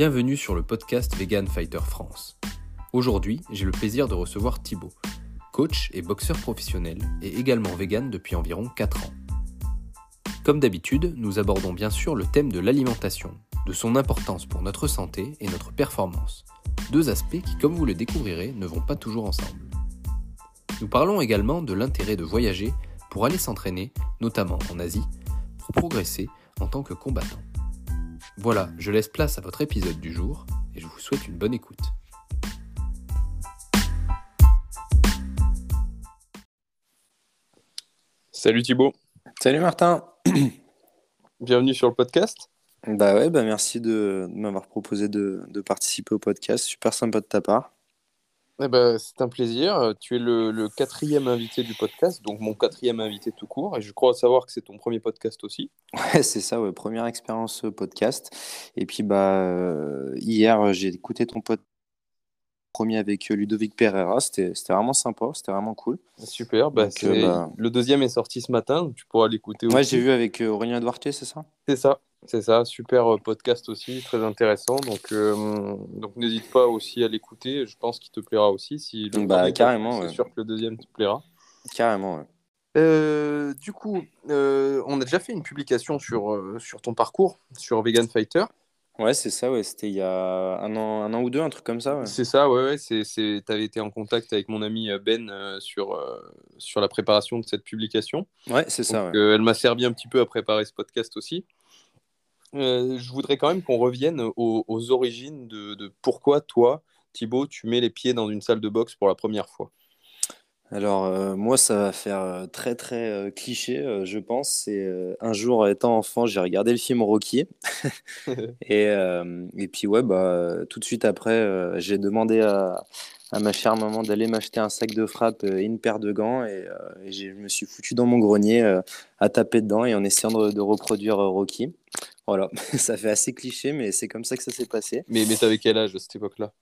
Bienvenue sur le podcast Vegan Fighter France. Aujourd'hui, j'ai le plaisir de recevoir Thibaut, coach et boxeur professionnel et également vegan depuis environ 4 ans. Comme d'habitude, nous abordons bien sûr le thème de l'alimentation, de son importance pour notre santé et notre performance. Deux aspects qui, comme vous le découvrirez, ne vont pas toujours ensemble. Nous parlons également de l'intérêt de voyager pour aller s'entraîner, notamment en Asie, pour progresser en tant que combattant. Voilà, je laisse place à votre épisode du jour et je vous souhaite une bonne écoute. Salut Thibaut. Salut Martin. Bienvenue sur le podcast. Bah ouais, bah merci de, de m'avoir proposé de, de participer au podcast. Super sympa de ta part. Eh ben, c'est un plaisir. Tu es le, le quatrième invité du podcast, donc mon quatrième invité tout court. Et je crois savoir que c'est ton premier podcast aussi. Ouais, c'est ça, ouais, première expérience euh, podcast. Et puis bah euh, hier, j'ai écouté ton podcast premier avec euh, Ludovic Pereira. C'était vraiment sympa, c'était vraiment cool. Super. Bah, Donc, euh, bah- Le deuxième est sorti ce matin, donc tu pourras l'écouter Ouais, j'ai vu avec Aurélien Duarte, c'est ça? C'est ça, c'est ça. Super euh, podcast aussi, très intéressant. Donc, euh, donc n'hésite pas aussi à l'écouter. Je pense qu'il te plaira aussi. Si le Bah, carrément, C'est ouais. sûr que le deuxième te plaira. Carrément, ouais. Euh, du coup, euh, on a déjà fait une publication sur, euh, sur ton parcours, sur Vegan Fighter. Ouais, c'est ça, ouais. C'était il y a un an, un an ou deux, un truc comme ça, ouais. C'est ça, ouais, ouais. C'est, c'est... Tu avais été en contact avec mon ami Ben euh, sur, euh, sur la préparation de cette publication. Ouais, c'est ça, ouais. euh, elle m'a servi un petit peu à préparer ce podcast aussi. Euh, je voudrais quand même qu'on revienne aux, aux origines de, de pourquoi toi, Thibaut, tu mets les pieds dans une salle de boxe pour la première fois. Alors, euh, moi, ça va faire euh, très, très euh, cliché, je pense. C'est un jour, étant enfant, j'ai regardé le film Rocky. Et, et puis, ouais, bah, tout de suite après, j'ai demandé à, à ma chère maman d'aller m'acheter un sac de frappe euh, et une paire de gants. Et, euh, et je me suis foutu dans mon grenier euh, à taper dedans et en essayant de, de reproduire Rocky. Voilà, ça fait assez cliché, mais c'est comme ça que ça s'est passé. Mais, mais t'avais quel âge à cette époque-là?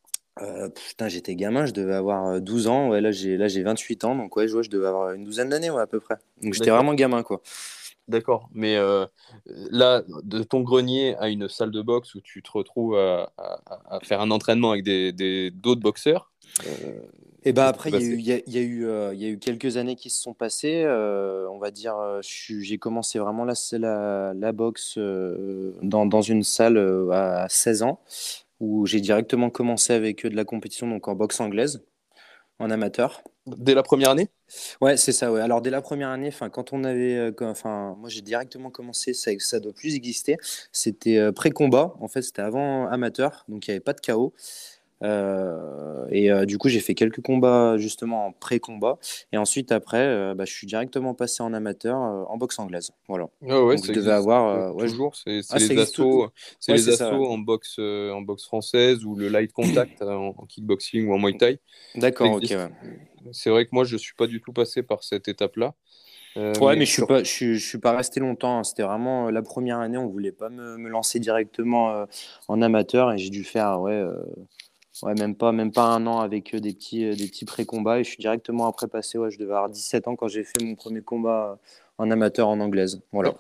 Euh, putain, j'étais gamin, je devais avoir euh, 12 ans. Ouais, là, j'ai là, j'ai 28 ans, donc ouais, je vois, je devais avoir une douzaine d'années, ouais, à peu près. Donc j'étais vraiment gamin, quoi. D'accord, mais euh, là, de ton grenier à une salle de boxe où tu te retrouves à, à- à faire un entraînement avec des, des- d'autres boxeurs, euh, Et bah Qu'est-ce après, il y, a eu- il y a, il y a eu, euh, il y a eu quelques années qui se sont passées. euh, on va dire, j'ai commencé vraiment la, la, la boxe dans, dans une salle à 16 ans, où j'ai directement commencé avec de la compétition, donc en boxe anglaise, en amateur. Dès la première année? Ouais, c'est ça, ouais. Alors, dès la première année, enfin, quand on avait. euh, Enfin, moi, j'ai directement commencé, ça, ça doit plus exister. C'était euh, pré-combat. En fait, c'était avant amateur, donc il n'y avait pas de KO. Euh, et euh, du coup, j'ai fait quelques combats justement en pré-combat. Et ensuite, après, euh, bah, je suis directement passé en amateur euh, en boxe anglaise. Voilà. Ah ouais, Donc, ça je devais avoir. euh, ouais, toujours, c'est, Ah, les assauts, Ouais, les ça, assauts en boxe, en boxe française ou le light contact en, en kickboxing ou en muay thai. D'accord, ok, ouais. C'est vrai que moi, je suis pas du tout passé par cette étape-là. Euh, Ouais, mais je suis sur- pas, je suis, je suis pas resté longtemps. hein. C'était vraiment euh, la première année. On voulait pas me, me lancer directement euh, en amateur et j'ai dû faire, ouais, euh, ouais, même pas, même pas un an avec des petits, des petits pré-combats. Et je suis directement après passé. Ouais, je devais avoir 17 ans quand j'ai fait mon premier combat en amateur en anglaise. Voilà.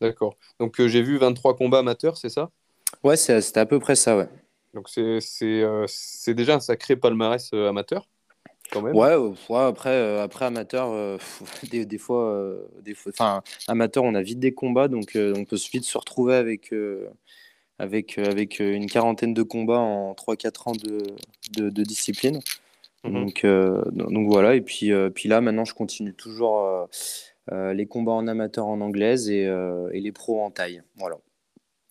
D'accord. Donc j'ai vu 23 combats amateurs, c'est ça? Ouais, c'était à peu près ça, ouais. Donc c'est, déjà un sacré palmarès amateur, quand même. Ouais, euh, ouais, après, euh, après amateur, euh, des, des fois, euh, des fois, enfin, amateur, on a vite des combats, donc on peut vite se retrouver avec, avec, avec une quarantaine de combats en 3-4 ans de, de, de discipline. Mhm. Donc, donc voilà, et puis, puis là, maintenant, je continue toujours les combats en amateur en anglaise et, et les pros en taille. Voilà.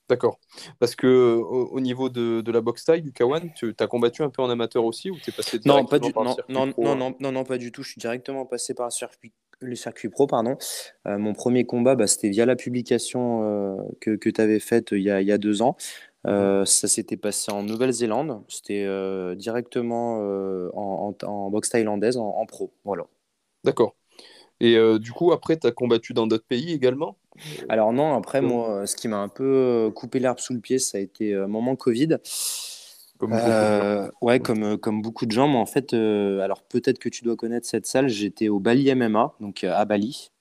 D'accord. Parce que euh, au, au niveau de, de la boxe taille, du K1, tu as combattu un peu en amateur aussi ou tu es passé Non, pas du, par non, circuit non, pro, non, hein non, non, non, pas du tout. Je suis directement passé par le circuit, le circuit pro, pardon. Euh, mon premier combat, bah, c'était via la publication euh, que, que tu avais faite il y a, il y a deux ans. Euh, ça s'était passé en Nouvelle-Zélande. C'était euh, directement euh, en, en, en boxe thaïlandaise, en, en pro. Voilà. D'accord. Et euh, du coup, après, tu as combattu dans d'autres pays également? Alors non, après, moi, euh, ce qui m'a un peu euh, coupé l'herbe sous le pied, ça a été euh, moment Covid. comme. Euh, ouais, comme, euh, comme beaucoup de gens, mais en fait, euh, alors peut-être que tu dois connaître cette salle, j'étais au Bali MMA, donc euh, à Bali.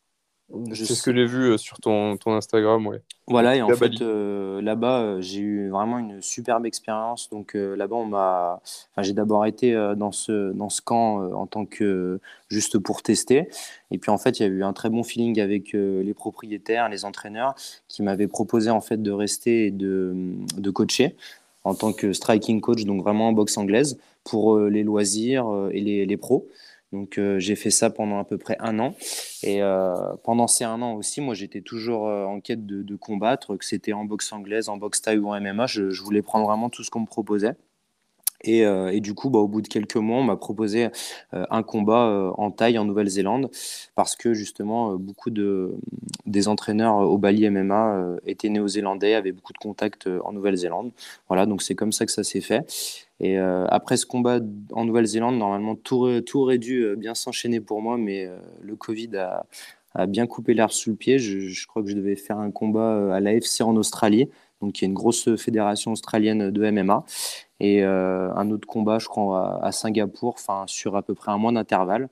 C'est ce que j'ai vu euh, sur ton, ton Instagram, ouais. Voilà, et en fait, euh, là-bas, euh, j'ai eu vraiment une superbe expérience. Donc là-bas, on m'a, enfin, j'ai d'abord été dans ce dans ce camp en tant que juste pour tester. Et puis en fait, il y a eu un très bon feeling avec les propriétaires, les entraîneurs, qui m'avaient proposé en fait de rester et de de coacher en tant que striking coach, donc vraiment en boxe anglaise pour les loisirs et les, les pros. Donc euh, j'ai fait ça pendant à peu près un an. Et euh, pendant ces un an aussi, moi j'étais toujours euh, en quête de, combattre, que c'était en boxe anglaise, en boxe thaï ou en MMA. Je, je voulais prendre vraiment tout ce qu'on me proposait. Euh, et, du coup, bah, au bout de quelques mois, on m'a proposé euh, un combat euh, en taille en Nouvelle-Zélande parce que justement, beaucoup de, des entraîneurs au Bali MMA étaient néo-zélandais, avaient beaucoup de contacts en Nouvelle-Zélande. Voilà, donc c'est comme ça que ça s'est fait. Et après ce combat en Nouvelle-Zélande, normalement, tout, aurait dû bien s'enchaîner pour moi, mais le Covid a, a bien coupé l'herbe sous le pied. Je, je, crois que je devais faire un combat à l'AFC en Australie donc qui est une grosse fédération australienne de MMA, et euh, un autre combat, je crois, à, Singapour, enfin sur à peu près un mois d'intervalle.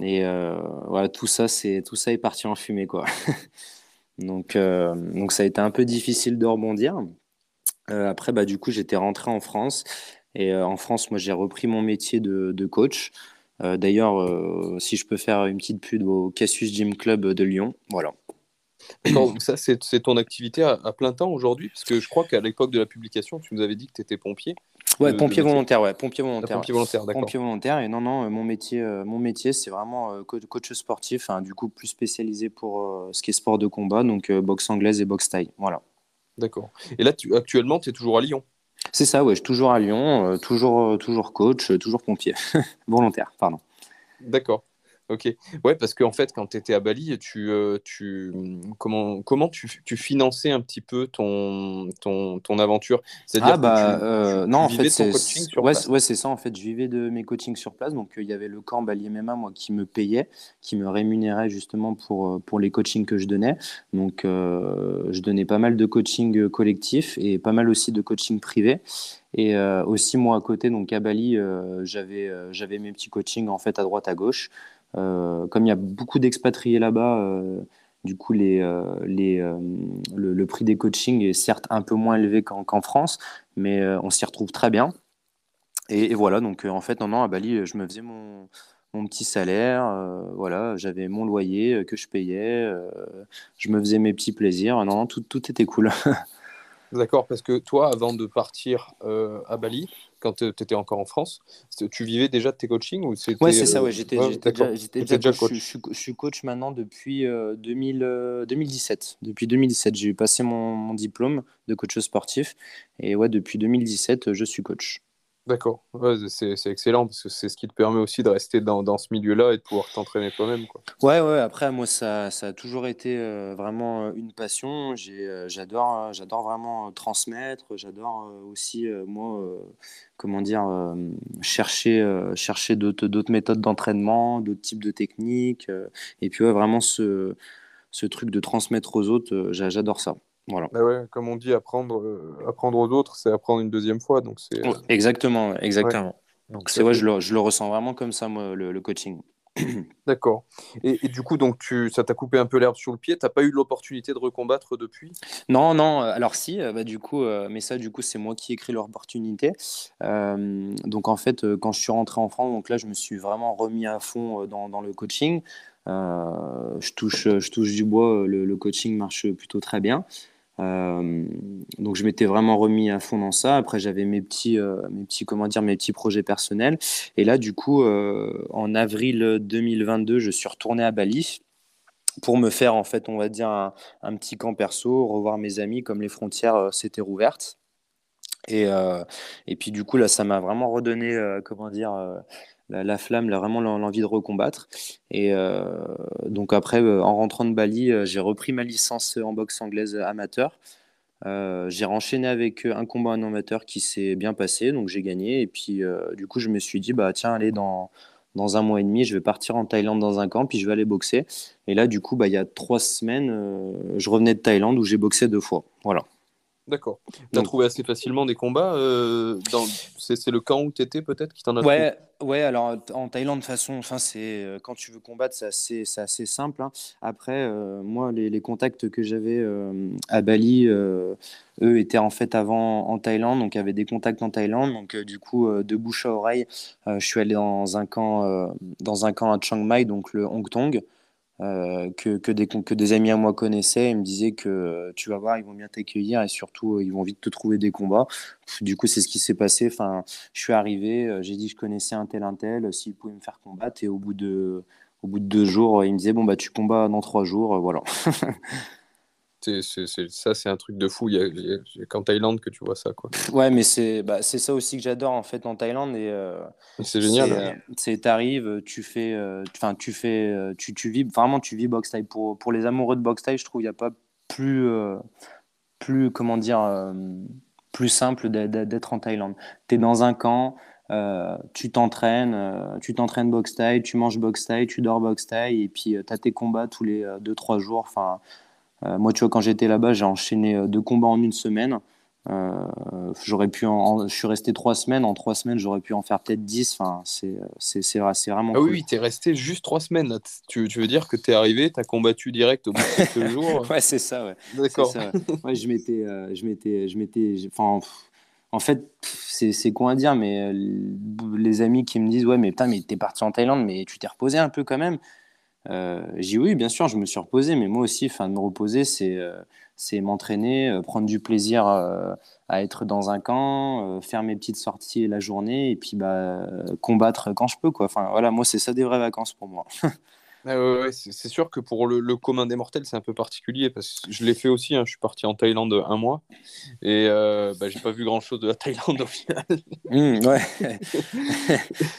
Et euh, voilà, tout ça, c'est tout ça est parti en fumée, quoi. donc, euh, donc ça a été un peu difficile de rebondir. après, bah, du coup, j'étais rentré en France. Et en France, moi, j'ai repris mon métier de, de coach. D'ailleurs, si je peux faire une petite pub au Cassius Gym Club de Lyon, voilà. D'accord, ça c'est ton activité à, plein temps aujourd'hui? Parce que je crois qu'à l'époque de la publication, tu nous avais dit que tu étais pompier. Ouais, pompier volontaire, ouais, pompier volontaire. pompier volontaire, d'accord. Pompier volontaire, et non, non, euh, mon métier, euh, mon métier c'est vraiment euh, coach sportif, hein, du coup plus spécialisé pour ce qui est sport de combat, donc boxe anglaise et boxe taille, voilà. D'accord. Et là, tu, actuellement, tu es toujours à Lyon? C'est ça, ouais, je suis toujours à Lyon, toujours, toujours coach, toujours pompier, volontaire, pardon. D'accord. Ok. Ouais, parce qu'en fait, quand tu étais à Bali, tu, euh, tu, comment, comment tu, tu, finançais un petit peu ton, ton, ton aventure? C'est-à-dire ah, bah, euh, non, en fait, c'est ouais, ouais, ça. En fait, je vivais de mes coachings sur place. Donc, euh, il y avait le camp Bali MMA, moi, qui me payait, qui me rémunérait justement pour, pour les coachings que je donnais. Donc, je donnais pas mal de coaching collectif et pas mal aussi de coaching privé. Et aussi, moi, à côté, donc à Bali, j'avais j'avais mes petits coachings en fait à droite, à gauche. Euh, comme il y a beaucoup d'expatriés là-bas, euh, du coup, les, euh, les, le, prix des coachings est certes un peu moins élevé qu'en France, mais on s'y retrouve très bien. Et, voilà, donc en fait, non, non, à Bali, je me faisais mon, mon petit salaire, voilà, j'avais mon loyer que je payais, je me faisais mes petits plaisirs, non, non, tout, tout était cool. D'accord, parce que toi, avant de partir à Bali, quand tu étais encore en France, tu vivais déjà de tes coachings ou Ouais, c'est ça, ouais. J'étais déjà, coach. Je, suis coach maintenant depuis 2000, 2017. Euh, depuis 2017, j'ai passé mon, mon, diplôme de coach sportif. Et ouais, depuis 2017, je suis coach. D'accord, c'est excellent parce que c'est ce qui te permet aussi de rester dans, ce milieu-là et de pouvoir t'entraîner toi-même. Ouais, ouais, après, moi, ça, a toujours été euh, vraiment euh, une passion. Euh, j'adore j'adore vraiment transmettre. J'adore aussi, moi, comment dire, chercher, chercher d'autres méthodes d'entraînement, d'autres types de techniques. et puis, vraiment, ce truc de transmettre aux autres, j'adore ça. Voilà. Bah ouais, comme on dit, apprendre, euh, apprendre aux autres, c'est apprendre une deuxième fois. Donc c'est, euh, exactement, exactement. Donc c'est vrai, je le, je le, ressens vraiment comme ça, moi, le, coaching. D'accord. Et, du coup, donc tu, ça t'a coupé un peu l'herbe sur le pied. T'as pas eu l'opportunité de recombattre depuis? Non, non. Euh, alors si, bah, du coup, mais ça, du coup, c'est moi qui ai écrit l'opportunité. donc en fait, quand je suis rentré en France, donc là, je me suis vraiment remis à fond dans, dans le coaching. je touche, je touche du bois. Le, le, coaching marche plutôt très bien. Euh, donc je m'étais vraiment remis à fond dans ça. Après j'avais mes petits, euh, mes petits, comment dire, mes petits projets personnels. Et là du coup, euh, en avril 2022, je suis retourné à Bali pour me faire en fait, on va dire un, petit camp perso, revoir mes amis comme les frontières s'étaient rouvertes. Et, et puis du coup là, ça m'a vraiment redonné, comment dire la, flamme, vraiment l'envie de recombattre. Et euh, donc après, euh, en rentrant de Bali, euh, j'ai repris ma licence en boxe anglaise amateur. j'ai enchaîné avec un combat amateur qui s'est bien passé, donc j'ai gagné. Et puis du coup, je me suis dit, bah tiens, allez, dans, dans un mois et demi, je vais partir en Thaïlande dans un camp, puis je vais aller boxer. Et là, du coup, bah, il y a trois semaines, je revenais de Thaïlande où j'ai boxé deux fois. Voilà. D'accord. Tu as trouvé assez facilement des combats euh, dans... C'est le camp où tu étais peut-être qui t'en a ouais, ouais, alors en Thaïlande, de toute façon, enfin, euh, quand tu veux combattre, c'est assez, assez, simple. Hein. Après, euh, moi, les, les, contacts que j'avais à Bali, eux étaient en fait avant en Thaïlande, donc avait des contacts en Thaïlande. Donc, du coup, de bouche à oreille, je suis allé dans un, camp, dans un camp à Chiang Mai, donc le Hong Tong. Euh, que, que, des, que des amis à moi connaissaient et me disaient que euh, tu vas voir, ils vont bien t'accueillir et surtout, euh, ils vont vite te trouver des combats. Du coup, c'est ce qui s'est passé. Enfin, je suis arrivé, j'ai dit que je connaissais un tel, un tel, s'il pouvait me faire combattre. Et au bout de, au bout de deux jours, il me disait Bon, bah, tu combats dans trois jours. voilà. ça, c'est un truc de fou. Il y a, qu'en Thaïlande que tu vois ça. Quoi. Ouais, mais c'est, bah, c'est ça aussi que j'adore en fait en Thaïlande. Et, euh, c'est génial. Euh, c'est, t'arrives, tu fais, enfin, tu fais, euh, tu, tu vis, vraiment, tu vis boxe thaï. Pour, pour les amoureux de boxe thaï, je trouve il n'y a pas plus, plus, comment dire, plus simple d'être en Thaïlande. Tu es dans un camp. tu t'entraînes, tu t'entraînes boxe thaï, tu manges boxe thaï, tu dors boxe thaï, et puis tu as tes combats tous les 2-3 jours. Enfin, euh, moi, tu vois, quand j'étais là-bas, j'ai enchaîné euh, deux combats en une semaine. Euh, j'aurais pu en, je suis resté trois semaines. En trois semaines, j'aurais pu en faire peut-être dix. Enfin, c'est, c'est, c'est, vraiment. Ah oui, tu es resté juste trois semaines. Tu, tu, veux dire que tu es arrivé, tu as combattu direct au bout de quelques jours Ouais, c'est ça. Ouais. D'accord. ouais. je m'étais. je m'étais, je m'étais enfin, en fait, c'est, c'est quoi à dire, mais les amis qui me disent Ouais, mais putain, mais t'es parti en Thaïlande, mais tu t'es reposé un peu quand même. Euh, j'ai dit oui, bien sûr, je me suis reposé, mais moi aussi, enfin, me reposer, c'est euh, c'est m'entraîner, euh, prendre du plaisir à être dans un camp, faire mes petites sorties la journée et puis bah, combattre quand je peux. Quoi. Voilà, moi, c'est ça des vraies vacances pour moi. Ah c'est sûr que pour le, commun des mortels, c'est un peu particulier parce que je l'ai fait aussi. Hein, je suis parti en Thaïlande un mois et euh, bah, j'ai pas vu grand chose de la Thaïlande au final. Mmh, ouais.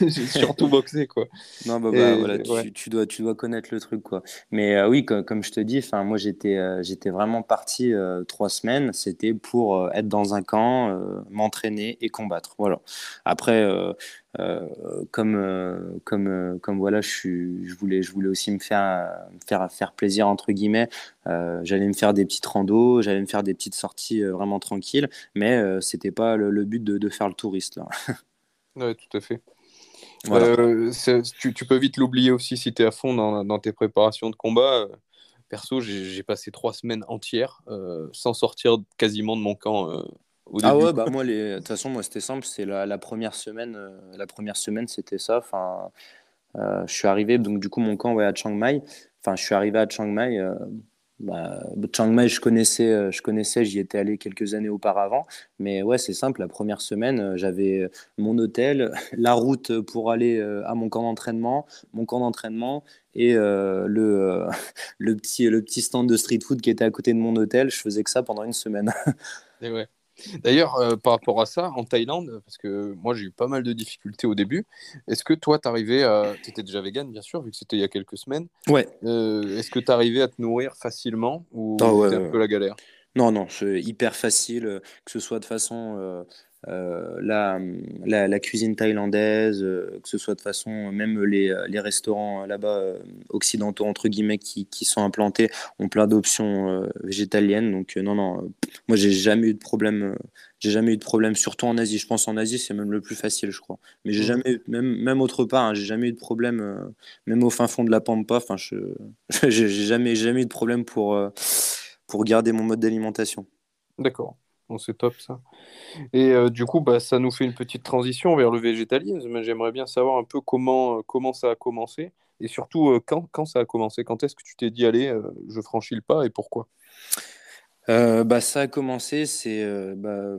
j'ai surtout boxé quoi. Non, bah, bah voilà, tu, dois, tu dois connaître le truc quoi. Mais euh, oui, comme, je te dis, moi j'étais euh, j'étais vraiment parti euh, trois semaines. C'était pour être dans un camp, m'entraîner et combattre. Voilà. Après comme, euh, comme, euh, comme voilà, je, suis, je, voulais, je voulais aussi me faire, faire, faire plaisir, entre guillemets. j'allais me faire des petites randos, j'allais me faire des petites sorties vraiment tranquilles, mais c'était pas le, but de, de, faire le touriste. Là. ouais, tout à fait. tu, tu, peux vite l'oublier aussi si tu es à fond dans, dans, tes préparations de combat. Perso, j'ai passé trois semaines entières sans sortir quasiment de mon camp ah ouais, bah moi, de toute façon, moi, c'était simple. C'est la, première semaine, euh, la première semaine, c'était ça. Enfin, euh, je suis arrivé, donc du coup, mon camp ouais, à Chiang Mai. Enfin, je suis arrivé à Chiang Mai. Euh, bah, Chiang Mai, je connaissais, je connaissais, j'y étais allé quelques années auparavant. Mais ouais, c'est simple. La première semaine, j'avais mon hôtel, la route pour aller à mon camp d'entraînement, mon camp d'entraînement et le, le, petit, le petit stand de street food qui était à côté de mon hôtel. Je faisais que ça pendant une semaine. Et ouais. D'ailleurs, euh, par rapport à ça, en Thaïlande, parce que moi j'ai eu pas mal de difficultés au début, est-ce que toi t'arrivais à. Tu étais déjà vegan, bien sûr, vu que c'était il y a quelques semaines. Ouais. Euh, est-ce que tu arrivais à te nourrir facilement ou ah c'était un peu la galère? Non, non, c'est hyper facile, euh, que ce soit de façon euh, la, la, cuisine thaïlandaise, euh, que ce soit de façon, même les, euh, les restaurants là-bas occidentaux, entre guillemets, qui, qui, sont implantés, ont plein d'options végétaliennes. Donc, non, non, moi, j'ai jamais eu de problème. j'ai jamais eu de problème, surtout en Asie. Je pense en Asie, c'est même le plus facile, je crois. Mais j'ai mmh. jamais eu, même, même autre part, hein, j'ai jamais eu de problème, même au fin fond de la Pampa. Enfin, je, j'ai jamais, jamais eu de problème pour, pour garder mon mode d'alimentation. D'accord c'est top ça. Et euh, du coup, bah, ça nous fait une petite transition vers le végétalisme. J'aimerais bien savoir un peu comment, euh, ça a commencé et surtout euh, quand, quand ça a commencé. Quand est-ce que tu t'es dit, allez, je franchis le pas et pourquoi? Euh, bah, ça a commencé, c'est euh, bah,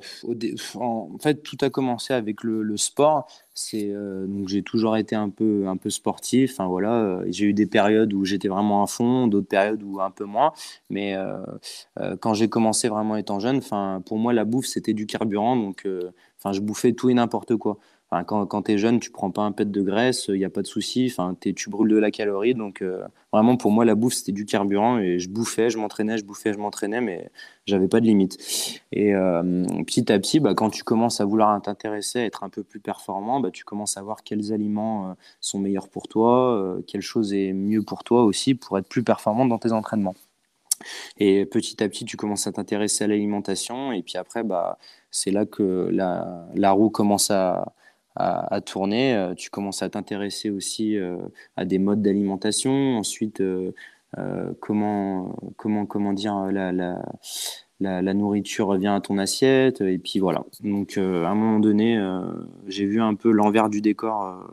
en fait tout a commencé avec le, sport. C'est euh, donc j'ai toujours été un peu un peu sportif. Enfin voilà, j'ai eu des périodes où j'étais vraiment à fond, d'autres périodes où un peu moins. Mais quand j'ai commencé vraiment étant jeune, enfin pour moi la bouffe c'était du carburant, donc enfin je bouffais tout et n'importe quoi quand, tu es jeune, tu prends pas un pet de graisse, il n'y a pas de souci. Enfin, tu brûles de la calorie. Donc, euh, vraiment, pour moi, la bouffe, c'était du carburant. Et je bouffais, je m'entraînais, je bouffais, je m'entraînais, mais j'avais pas de limite. Et euh, petit à petit, bah, quand tu commences à vouloir t'intéresser, à être un peu plus performant, bah, tu commences à voir quels aliments euh, sont meilleurs pour toi, quelle chose est mieux pour toi aussi pour être plus performant dans tes entraînements. Et petit à petit, tu commences à t'intéresser à l'alimentation. Et puis après, bah, c'est là que la roue commence à, à, tourner. Tu commences à t'intéresser aussi à des modes d'alimentation. Ensuite, comment, comment, comment dire, la, la, la, nourriture revient à ton assiette. Et puis voilà. Donc, à un moment donné, j'ai vu un peu l'envers du décor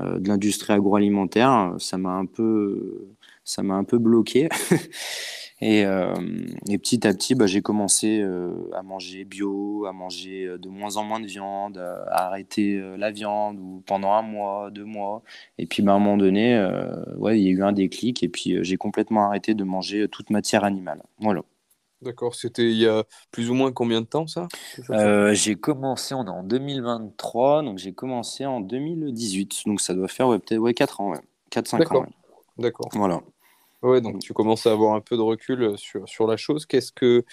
de l'industrie agroalimentaire. Ça m'a un peu, ça m'a un peu bloqué. Et, euh, et, petit à petit, bah, j'ai commencé euh, à manger bio, à manger euh, de moins en moins de viande, à arrêter la viande ou pendant un mois, deux mois. Et puis bah, à un moment donné, ouais, il y a eu un déclic et puis j'ai complètement arrêté de manger toute matière animale. Voilà. D'accord, c'était il y a plus ou moins combien de temps ça J'ai commencé, on est en 2023, donc j'ai commencé en 2018, donc ça doit faire peut-être ouais, 4 ans, ouais. 4-5 ans. D'accord. Voilà. Ouais, donc tu commences à avoir un peu de recul euh, sur, sur la chose. Qu'est-ce que.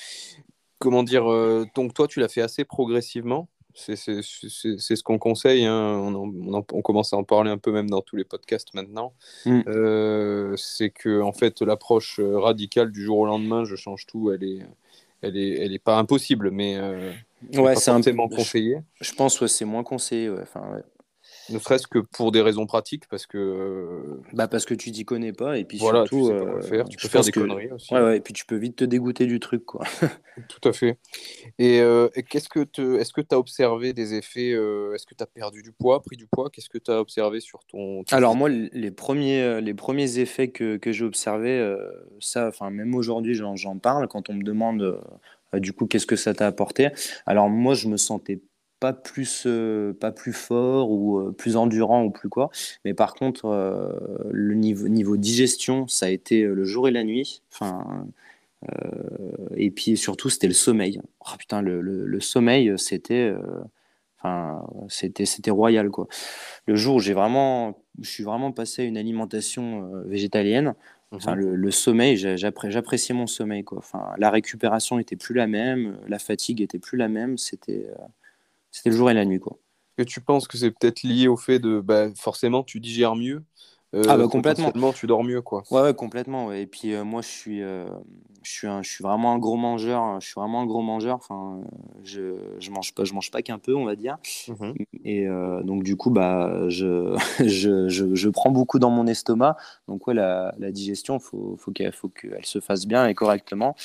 Comment dire euh, Donc toi, tu l'as fait assez progressivement. C'est ce qu'on conseille. Hein. On, on, commence à en parler un peu même dans tous les podcasts maintenant. Mm. Euh, c'est que en fait, l'approche radicale du jour au lendemain, je change tout, elle est, elle est, elle est pas impossible, mais ouais, c'est un peu conseillé. Je, pense que c'est moins conseillé. Ouais. Enfin, ouais. Ne serait-ce que pour des raisons pratiques, parce que. Euh, bah parce que tu t'y connais pas, et puis voilà, surtout. Tu, euh, faire. tu peux faire des conneries aussi. Ouais, ouais, et puis tu peux vite te dégoûter du truc, quoi. Tout à fait. Et, euh, qu'est-ce que tu est-ce que tu as observé des effets Est-ce que tu as perdu du poids, pris du poids? Qu'est-ce que tu as observé sur ton. Alors, moi, les premiers, les premiers effets que, que j'ai observés, ça, enfin, même aujourd'hui, j'en parle quand on me demande. du coup, qu'est-ce que ça t'a apporté Alors moi, je me sentais pas plus, euh, pas plus fort ou euh, plus endurant ou plus quoi. Mais par contre, euh, le niveau, niveau digestion, ça a été le jour et la nuit. Enfin, et puis surtout, c'était le sommeil. Oh, putain, le, le, sommeil, c'était. Enfin, c'était, c'était royal quoi. Le jour où j'ai vraiment, je suis vraiment passé à une alimentation végétalienne, Enfin, mhm. le, le, sommeil, j'appréciais mon sommeil. Quoi. Enfin, la récupération était plus la même, la fatigue était plus la même. C'était, c'était le jour et la nuit, quoi. Que tu penses que c'est peut-être lié au fait de, bah, forcément, tu digères mieux. Euh, ah bah complètement. Tu dors mieux, quoi. Ouais, ouais complètement. Et puis euh, moi, je suis, euh, je suis, je suis vraiment un gros mangeur. Hein. Je suis vraiment un gros mangeur. Enfin, je, je mange pas, je mange pas qu'un peu, on va dire. Mhm. Et donc du coup, bah, je, je, je, je, prends beaucoup dans mon estomac. Donc ouais, la, la digestion, faut, faut qu'elle, faut qu'elle se fasse bien et correctement.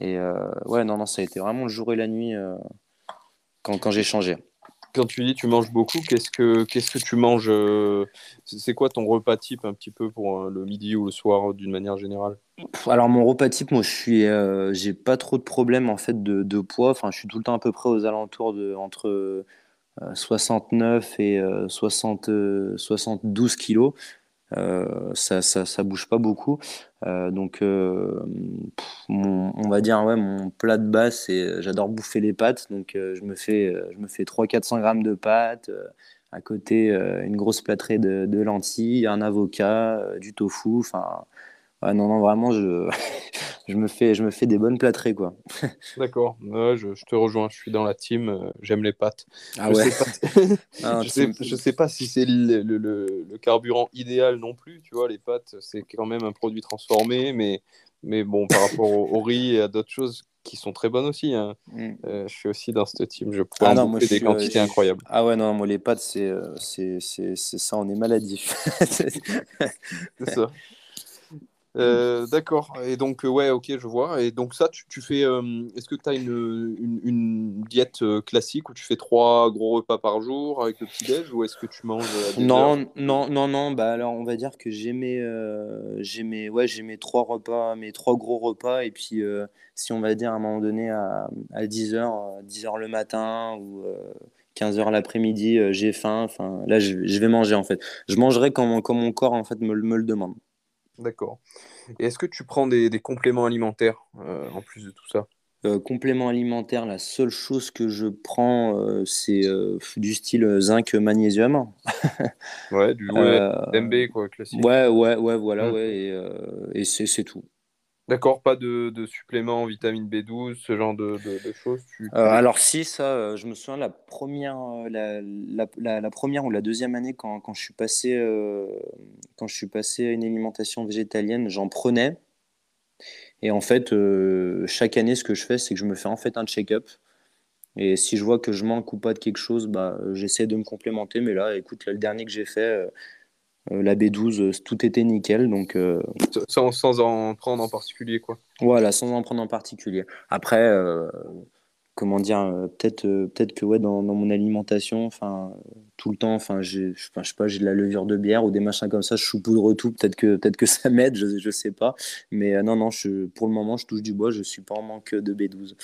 Et ouais, non, non, ça a été vraiment le jour et la nuit quand, quand j'ai changé. Quand tu dis tu manges beaucoup, qu'est-ce que, qu'est-ce que tu manges euh, C'est quoi ton repas type un petit peu pour euh, le midi ou le soir d'une manière générale? Alors mon repas type, moi je suis, euh, j'ai pas trop de problèmes en fait de, de, poids. Enfin, je suis tout le temps à peu près aux alentours de entre 69 et 60, 72 kilos. Euh, ça, ça, ça, bouge pas beaucoup. Euh, donc, euh, on va dire, ouais, mon plat de base, c'est j'adore bouffer les pâtes. Donc, je me fais, je fais 300-400 grammes de pâtes. à côté, une grosse plâtrée de, de lentilles, un avocat, du tofu. Enfin, non, non, vraiment, je, je, me fais, je me fais des bonnes plâtrées, quoi. D'accord, je, je, te rejoins, je suis dans la team, euh, j'aime les pâtes. Ah je ouais sais pas, je, sais, je, sais, pas si c'est le, le, le, carburant idéal non plus, tu vois, les pâtes, c'est quand même un produit transformé, mais, mais bon, par rapport au, riz et à d'autres choses qui sont très bonnes aussi, hein, mm. euh, je suis aussi dans cette team, je pourrais ah des euh, quantités incroyables. Ah ouais, non, moi les pâtes, c'est c'est ça, on est maladif. c'est ça. Euh, d'accord. Et donc, euh, ouais, ok, je vois. Et donc, ça, tu, tu fais. Euh, est-ce que tu as une, une, une diète classique où tu fais trois gros repas par jour avec le petit-déj ou est-ce que tu manges Non, non, non, non. Bah, alors, on va dire que j'ai mes, mes, ouais, mes trois repas, mes trois gros repas. Et puis, si on va dire à un moment donné à, à 10h, 10h le matin ou. 15h l'après-midi, j'ai faim. Enfin, là, je, je, vais manger en fait. Je mangerai quand mon, quand mon corps en fait me, me le demande. D'accord. Et est-ce que tu prends des, compléments alimentaires euh, en plus de tout ça? Euh, Compléments alimentaires, la seule chose que je prends, euh, c'est du style zinc magnésium. ouais, du MB, quoi, classique. Ouais, ouais, ouais, voilà, mmh. ouais, et, et c'est tout. D'accord, pas de, de suppléments en vitamine B12, ce genre de, choses euh, Alors si, ça, euh, je me souviens la première, euh, la, la, première ou la deuxième année quand, quand je suis passé, quand je suis passé à une alimentation végétalienne, j'en prenais. Et en fait, chaque année, ce que je fais, c'est que je me fais en fait un check-up. Et si je vois que je manque ou pas de quelque chose, bah, j'essaie de me complémenter. Mais là, écoute, le dernier que j'ai fait, la B12, tout était nickel. Donc, sans, sans, en prendre en particulier, quoi. Voilà, sans en prendre en particulier. Après, comment dire, euh, peut-être euh, peut-être que ouais, dans, dans mon alimentation, enfin, tout le temps, enfin, je sais pas, j'ai de la levure de bière ou des machins comme ça, je saupoudre tout, peut-être que, peut-être que ça m'aide, je, je sais pas. Mais euh, non, non, je, pour le moment, je touche du bois, je suis pas en manque de B12.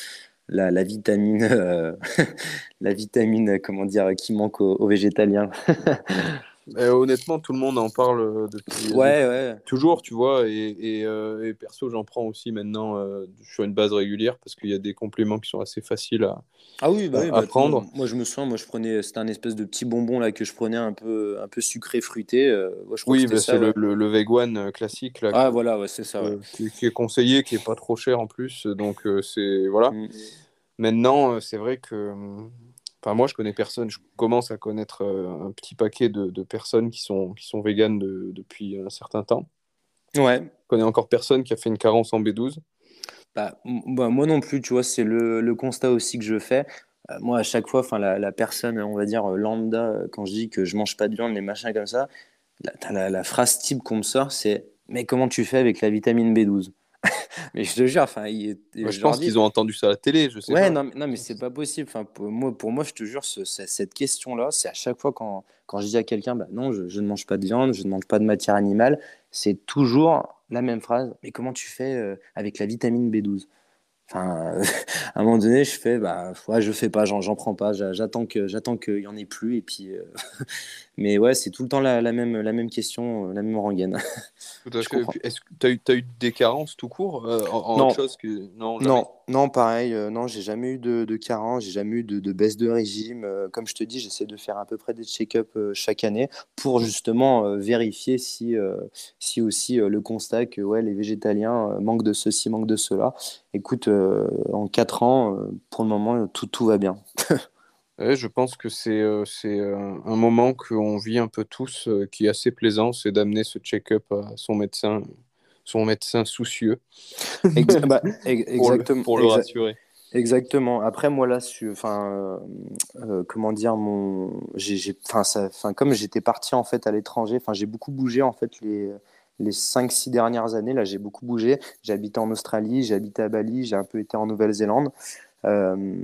La, la vitamine, la vitamine, comment dire, qui manque aux, aux végétaliens. honnêtement, tout le monde en parle euh, depuis ouais, ouais. toujours, tu vois. Et, et, euh, perso, j'en prends aussi maintenant euh, sur une base régulière parce qu'il y a des compléments qui sont assez faciles à, ah oui, bah, bah prendre. Moi, je me souviens, moi, je prenais, c'était un espèce de petit bonbon là que je prenais un peu, un peu sucré, fruité. je oui, bah, c'est le, le, le Vegan classique là. Ah voilà, ouais, c'est ça. Qui, qui, est conseillé, qui est pas trop cher en plus. Donc c'est voilà. Mm. Maintenant, c'est vrai que Enfin, moi, je connais personne. Je commence à connaître euh, un petit paquet de, personnes qui sont, qui sont véganes depuis un certain temps. Ouais. Je connais encore personne qui a fait une carence en B12. Bah, bah, moi non plus, tu vois, c'est le, le, constat aussi que je fais. Euh, moi, à chaque fois, la, la, personne, on va dire lambda, quand je dis que je mange pas de viande, les machins comme ça, la, la, la phrase type qu'on me sort, c'est Mais comment tu fais avec la vitamine B12 mais je te jure, enfin, je pense qu'ils ont entendu ça à la télé, je sais ouais, non, non, mais c'est pas possible. Enfin, pour moi, pour moi, je te jure, cette question-là, c'est à chaque fois quand, quand je dis à quelqu'un, bah non, je, je, ne mange pas de viande, je ne mange pas de matière animale, c'est toujours la même phrase. Mais comment tu fais euh, avec la vitamine B12 Enfin, à un moment donné, je fais, bah, ouais, je fais pas, j'en prends pas, j'attends que, j'attends qu'il y en ait plus, et puis, euh, mais ouais, c'est tout le temps la, la, même, la même question, la même rengaine. Est-ce que tu as eu, as eu des carences tout court euh, en, non. chose que non, non, non, pareil, euh, non, j'ai jamais eu de, de carence, j'ai jamais eu de, de, baisse de régime. comme je te dis, j'essaie de faire à peu près des check-up chaque année pour justement vérifier si, si aussi le constat que ouais, les végétaliens manquent de ceci, manquent de cela. Écoute, en 4 ans, pour le moment, tout, tout va bien. je pense que c'est c'est un moment qu'on vit un peu tous qui est assez plaisant, c'est d'amener ce check-up à son médecin, son médecin soucieux. bah, exactement. Pour le, rassurer. Exactement. Après, moi, là, enfin, euh, comment dire, mon, j'ai, enfin, comme j'étais parti en fait à l'étranger, enfin, j'ai beaucoup bougé en fait les, les 5-6 dernières années. Là, j'ai beaucoup bougé. J'ai habité en Australie, j'ai habité à Bali, j'ai un peu été en Nouvelle-Zélande. Euh,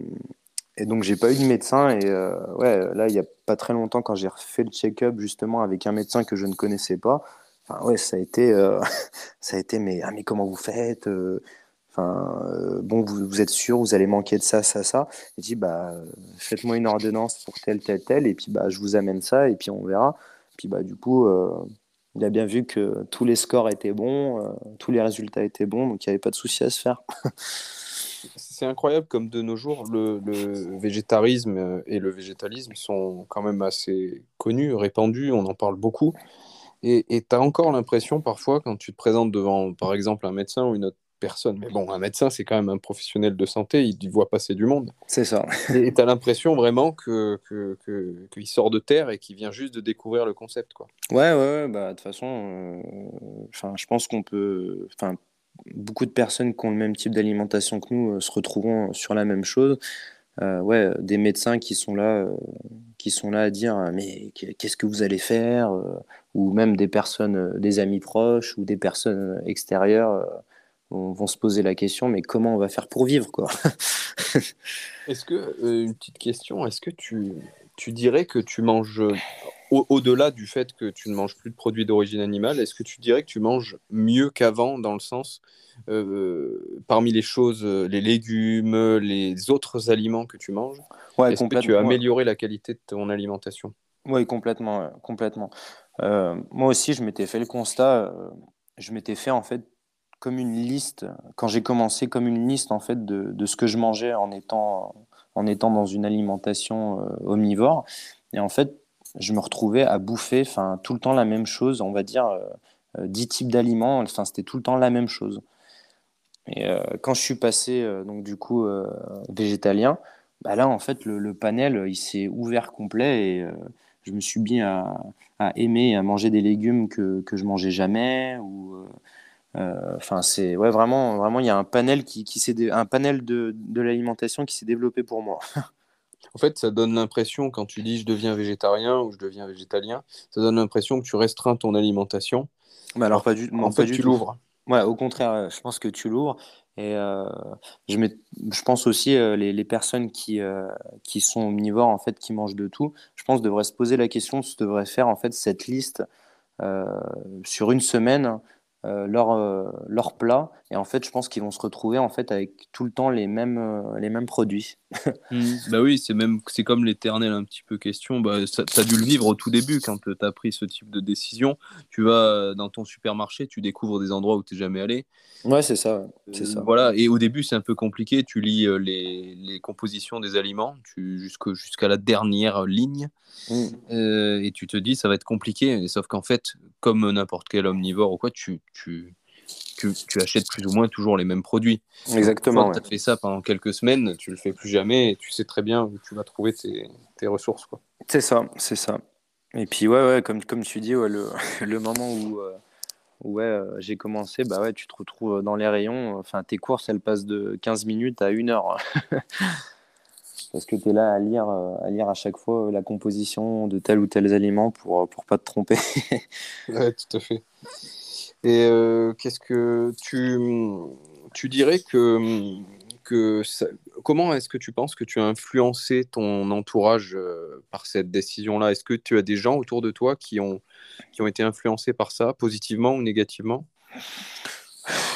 et donc, j'ai pas eu de médecin. Et euh, ouais, là, il y a pas très longtemps, quand j'ai refait le check-up justement avec un médecin que je ne connaissais pas, ouais, ça a été, euh, ça a été, mais, ah, mais comment vous faites Enfin, bon, vous, êtes sûr, vous allez manquer de ça, ça, ça. Il dit, bah, faites-moi une ordonnance pour tel, tel, tel, et puis bah, je vous amène ça, et puis on verra. Puis bah, du coup, il a bien vu que tous les scores étaient bons, euh, tous les résultats étaient bons, donc il n'y avait pas de souci à se faire. C'est incroyable comme de nos jours, le, végétarisme et le végétalisme sont quand même assez connus, répandus, on en parle beaucoup. Et tu as encore l'impression parfois, quand tu te présentes devant, par exemple, un médecin ou une autre personne. Mais bon, un médecin, c'est quand même un professionnel de santé, il voit passer du monde. C'est ça. et tu as l'impression vraiment qu'il que, que, sort de terre et qu'il vient juste de découvrir le concept. Quoi. Ouais, ouais, bah, de toute façon, euh, je pense qu'on peut. Beaucoup de personnes qui ont le même type d'alimentation que nous euh, se retrouveront sur la même chose. Euh, ouais, des médecins qui sont là, qui sont là à dire mais qu'est-ce que vous allez faire, ou même des personnes, des amis proches ou des personnes extérieures vont se poser la question, mais comment on va faire pour vivre quoi? Est-ce que, euh, une petite question, est-ce que tu, tu dirais que tu manges, au-delà du fait que tu ne manges plus de produits d'origine animale, est-ce que tu dirais que tu manges mieux qu'avant dans le sens, euh, parmi les choses, les légumes, les autres aliments que tu manges ouais, Est-ce que tu as amélioré la qualité de ton alimentation? Oui, complètement. complètement. Euh, moi aussi, je m'étais fait le constat, je m'étais fait en fait comme une liste, quand j'ai commencé, comme une liste en fait de, de, ce que je mangeais en étant, en étant dans une alimentation euh, omnivore. Et en fait, je me retrouvais à bouffer enfin, tout le temps la même chose, on va dire euh, 10 types d'aliments, enfin, c'était tout le temps la même chose. Et euh, quand je suis passé, euh, donc du coup, végétalien, bah là, en fait, le, le panel, il s'est ouvert complet et je me suis mis à, à, aimer, à manger des légumes que, que je mangeais jamais ou Enfin, c'est ouais, vraiment, vraiment, il y a un panel qui, qui s'est un panel de, de l'alimentation qui s'est développé pour moi. En fait, ça donne l'impression, quand tu dis je deviens végétarien ou je deviens végétalien, ça donne l'impression que tu restreins ton alimentation. Mais alors, pas du, en fait, tu l'ouvres. Ouais, au contraire, je pense que tu l'ouvres. Et euh, je, mets, je pense aussi euh, les, les, personnes qui, euh, qui sont omnivores, en fait, qui mangent de tout, je pense devraient se poser la question, devraient faire en fait cette liste sur une semaine euh, leur, euh, leur plat. Et en fait, je pense qu'ils vont se retrouver en fait avec tout le temps les mêmes, euh, les mêmes produits. Mmh. bah oui, c'est même c'est comme l'éternel un petit peu question. Bah, tu as dû le vivre au tout début quand tu as pris ce type de décision. Tu vas dans ton supermarché, tu découvres des endroits où tu n'es jamais allé. Ouais, c'est ça. c'est ça. Voilà. Et au début, c'est un peu compliqué. Tu lis les, les compositions des aliments jusqu'à la dernière ligne. Mmh. et tu te dis, ça va être compliqué. Sauf qu'en fait, comme n'importe quel omnivore ou quoi, tu, tu, tu, tu, achètes plus ou moins toujours les mêmes produits. Exactement. Tu as fait ça pendant quelques semaines, tu le fais plus jamais et tu sais très bien où tu vas trouver tes, tes ressources. C'est ça, c'est ça. Et puis, ouais, ouais comme, comme tu dis, ouais, le, le moment où, euh, ouais, euh, j'ai commencé, bah ouais, tu te retrouves dans les rayons. Enfin, tes courses, elles passent de 15 minutes à 1 heure. Parce que tu es là à lire, euh, à lire à chaque fois la composition de tel ou tel aliment pour, pour pas te tromper. ouais, tout à fait. Et euh, qu'est-ce que tu, tu dirais que, que comment est-ce que tu penses que tu as influencé ton entourage euh, par cette décision-là? Est-ce que tu as des gens autour de toi qui ont, qui ont été influencés par ça, positivement ou négativement?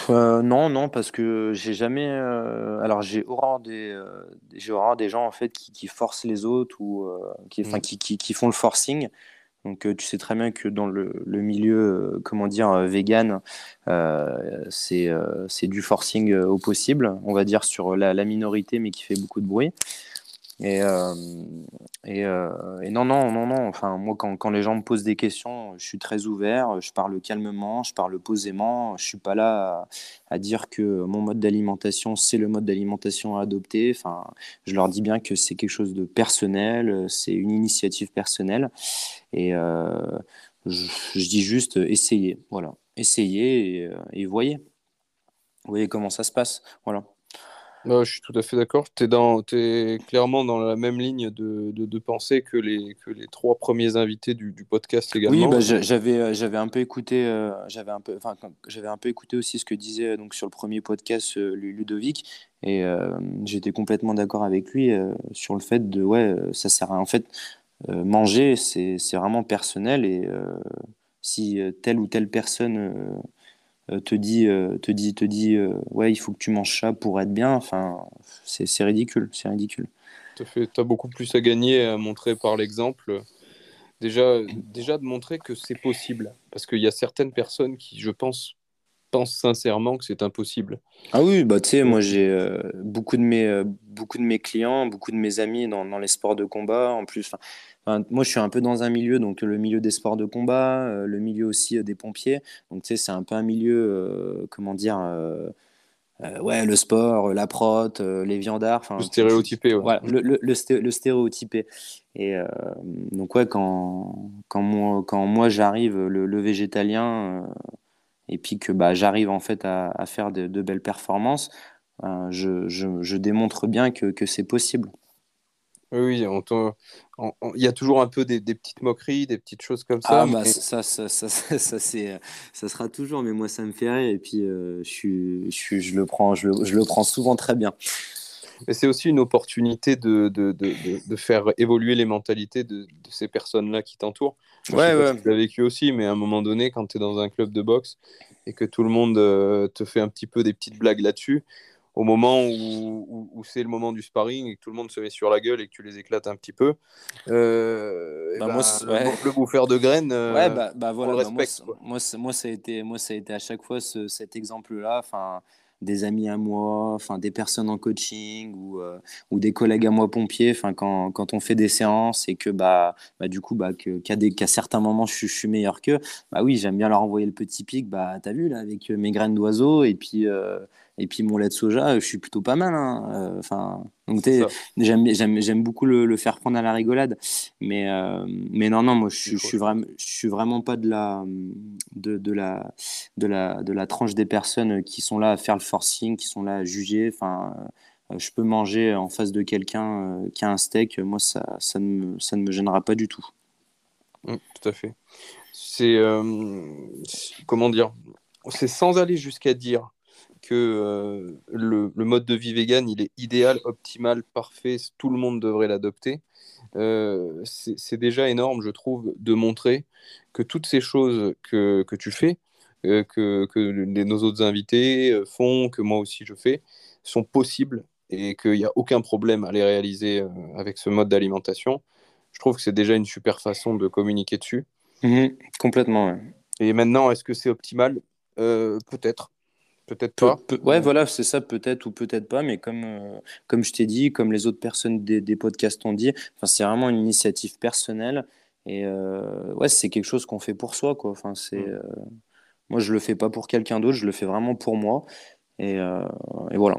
Euh, non, non, parce que j'ai jamais. alors j'ai horreur des, j'ai horreur des gens en fait qui, qui forcent les autres ou qui, enfin, mmh. qui, qui, qui, font le forcing. Donc, euh, tu sais très bien que dans le, milieu, euh, comment dire, euh, vegan, c'est du forcing au possible, on va dire sur la, minorité, mais qui fait beaucoup de bruit. Et, et, non, non, non, non. Enfin, moi, quand, quand, les gens me posent des questions, je suis très ouvert, je parle calmement, je parle posément. Je suis pas là à, dire que mon mode d'alimentation, c'est le mode d'alimentation à adopter. Enfin, je leur dis bien que c'est quelque chose de personnel, c'est une initiative personnelle. Et je, je, dis juste essayez, voilà. Essayez et, et voyez. Voyez comment ça se passe. Voilà. Je suis tout à fait d'accord. Tu es, es, clairement dans la même ligne de, de, de, pensée que les, que les trois premiers invités du, du podcast également. Oui, bah, j'avais, euh, j'avais un peu écouté, euh, j'avais un peu, enfin, j'avais un peu écouté aussi ce que disait donc sur le premier podcast euh, Ludovic, et j'étais complètement d'accord avec lui sur le fait de ouais, ça sert à en fait manger, c'est, vraiment personnel et si telle ou telle personne te dit, euh, te dit, te dit euh, ouais, il faut que tu manges ça pour être bien. Enfin, c'est ridicule, c'est ridicule. Tu as beaucoup plus à gagner à montrer par l'exemple. Déjà, déjà de montrer que c'est possible. Parce qu'il y a certaines personnes qui, je pense, pensent sincèrement que c'est impossible. Ah oui, bah tu sais, moi j'ai beaucoup de mes beaucoup de mes clients, beaucoup de mes amis dans, dans les sports de combat. En plus, moi, je suis un peu dans un milieu, donc le milieu des sports de combat, euh, le milieu aussi euh, des pompiers. Donc, tu sais, c'est un peu un milieu, euh, comment dire, ouais, le sport, la prot, les viandards. Le stéréotypé, ouais. le, le, le, stéréotypé. Et donc, ouais, quand, quand moi, quand moi j'arrive, le, végétalien, et puis que bah, j'arrive en fait à, à faire de, de, belles performances, je, je, je, démontre bien que, que c'est possible. Oui, il y a toujours un peu des, petites moqueries, des petites choses comme ça. Ah, bah, ça, ça, ça, ça, ça, sera toujours, mais moi, ça me fait rire et puis euh, je, je, je, le prends, je, le, je le prends souvent très bien. Mais c'est aussi une opportunité de, de, de, de, faire évoluer les mentalités de, ces personnes-là qui t'entourent. Ouais, ouais. Tu l'as vécu aussi, mais à un moment donné, quand tu es dans un club de boxe et que tout le monde euh, te fait un petit peu des petites blagues là-dessus, au moment où, où, c'est le moment du sparring et que tout le monde se met sur la gueule et que tu les éclates un petit peu. Euh, bah, moi, ben, le bouffeur de graines, euh, ouais, bah, bah voilà, bah, moi, moi, ça a été, moi, ça a été à chaque fois ce, cet exemple-là. Enfin, des amis à moi, enfin des personnes en coaching ou, euh, ou des collègues à moi pompiers, enfin quand, quand, on fait des séances et que bah, bah du coup bah qu'à certains moments je, suis meilleur qu'eux, bah oui j'aime bien leur envoyer le petit pic, bah t'as vu là avec mes graines d'oiseau et puis et puis mon lait de soja, je suis plutôt pas mal. Hein. Euh, enfin, Donc j'aime beaucoup le, faire prendre à la rigolade, mais euh, mais non non moi je, je suis vraiment je suis vraiment pas de la de, de, la de la de la tranche des personnes qui sont là à faire le forcing, qui sont là à juger. Enfin, euh, je peux manger en face de quelqu'un qui a un steak, moi ça ça ne me, ça ne me gênera pas du tout. Mmh, tout à fait. C'est comment dire? C'est sans aller jusqu'à dire que euh, le, mode de vie vegan, il est idéal, optimal, parfait, tout le monde devrait l'adopter. Euh, c'est déjà énorme, je trouve, de montrer que toutes ces choses que, que tu fais, euh, que, que nos autres invités font, que moi aussi je fais, sont possibles et qu'il n'y a aucun problème à les réaliser avec ce mode d'alimentation. Je trouve que c'est déjà une super façon de communiquer dessus. Mmh complètement. Et maintenant, est-ce que c'est optimal? Peut-être peut-être pas. ouais, voilà, c'est ça, peut-être ou peut-être pas, mais comme, euh, comme je t'ai dit, comme les autres personnes des, des podcasts ont dit, c'est vraiment une initiative personnelle. Et euh, ouais, c'est quelque chose qu'on fait pour soi, quoi. Enfin, c'est, mm. euh, moi, je le fais pas pour quelqu'un d'autre, je le fais vraiment pour moi. Et, et voilà.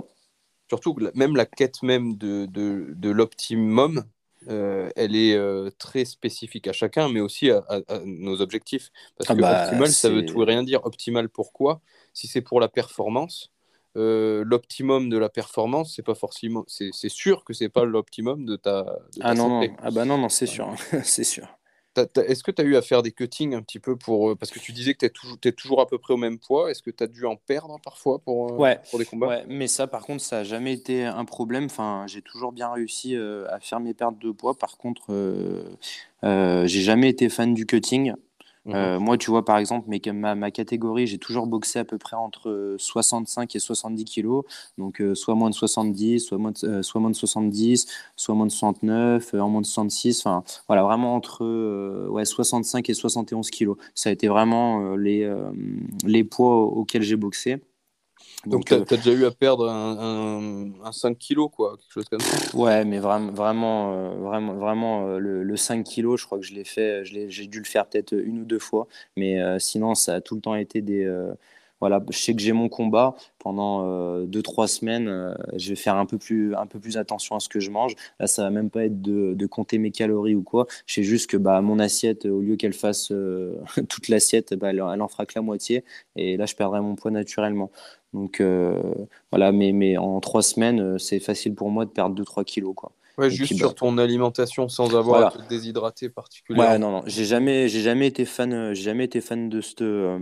Surtout que même la quête même de, de, de l'optimum, elle est très spécifique à chacun, mais aussi à, nos objectifs. Parce ah que bah, optimal, ça veut tout et rien dire. Optimal, pourquoi? Si c'est pour la performance, euh, l'optimum de la performance, c'est pas forcément, c'est sûr que c'est pas l'optimum de ta, ah non, non, ah bah non, non, c'est sûr, c'est sûr. Est-ce que tu as eu à faire des cuttings un petit peu pour. Euh, parce que tu disais que tu es toujours, es toujours à peu près au même poids. Est-ce que tu as dû en perdre parfois pour, euh, pour des combats? Ouais, mais ça, par contre, ça n'a jamais été un problème. Enfin, j'ai toujours bien réussi à faire mes pertes de poids. Par contre, j'ai jamais été fan du cutting. Euh, mhm. moi, tu vois, par exemple, ma catégorie, j'ai toujours boxé à peu près entre 65 et 70 kilos. Donc, euh, soit moins de 70, soit moins de, euh, soit moins de 70, soit moins de 69, en moins de 66. Enfin, voilà, vraiment entre ouais, 65 et 71 kilos. Ça a été vraiment les, les poids auxquels j'ai boxé. Donc, tu as, euh, déjà eu à perdre un, un, 5 kg, quoi, quelque chose comme ça Ouais, mais vraiment, vraiment, euh, vraiment, vraiment euh, le, 5 kg, je crois que je l'ai fait, j'ai dû le faire peut-être une ou deux fois, mais sinon, ça a tout le temps été des. Voilà, je sais que j'ai mon combat pendant 2-3 semaines. je vais faire un peu, plus, un peu plus attention à ce que je mange. Là, ça va même pas être de, de compter mes calories ou quoi. Je sais juste que bah, mon assiette, au lieu qu'elle fasse toute l'assiette, bah, elle, en fera que la moitié. Et là, je perdrai mon poids naturellement. Donc euh, voilà, mais, mais en trois semaines, euh, c'est facile pour moi de perdre 2-3 kilos. Quoi. Ouais, juste sur ton alimentation sans avoir à te déshydrater particulièrement. Ouais, non, non, j'ai jamais, j'ai jamais été fan, euh, j'ai jamais été fan de cette, de,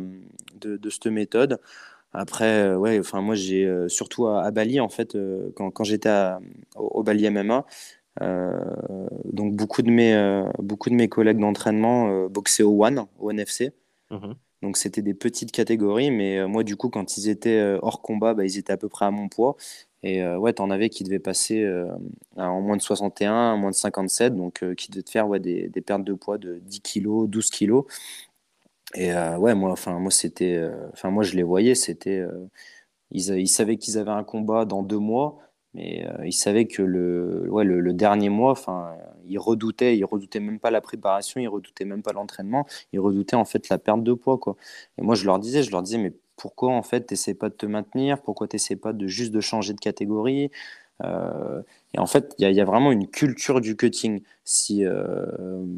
de cette méthode. Après, ouais, enfin moi j'ai surtout à, Bali en fait, quand, quand j'étais au, Bali MMA, donc beaucoup de mes, beaucoup de mes collègues d'entraînement boxaient au One, au NFC. Mmh donc c'était des petites catégories, mais euh, moi du coup quand ils étaient euh, hors combat, bah, ils étaient à peu près à mon poids. Et euh, ouais, t'en avais qui devaient passer en moins de 61, en moins de 57, donc qui devaient faire ouais, des, des, pertes de poids de 10 kg, 12 kg. Et ouais, moi, enfin, moi, c'était, enfin, moi, je les voyais, c'était, ils, ils, savaient qu'ils avaient un combat dans deux mois, mais ils savaient que le, dernier mois, enfin, il redoutait, il redoutait même pas la préparation, il redoutait même pas l'entraînement, il redoutait en fait la perte de poids quoi. Et moi je leur disais, je leur disais mais pourquoi en fait t'essaies pas de te maintenir, pourquoi t'essaies pas de juste de changer de catégorie, euh, et en fait, il y, a vraiment une culture du cutting. Si, euh,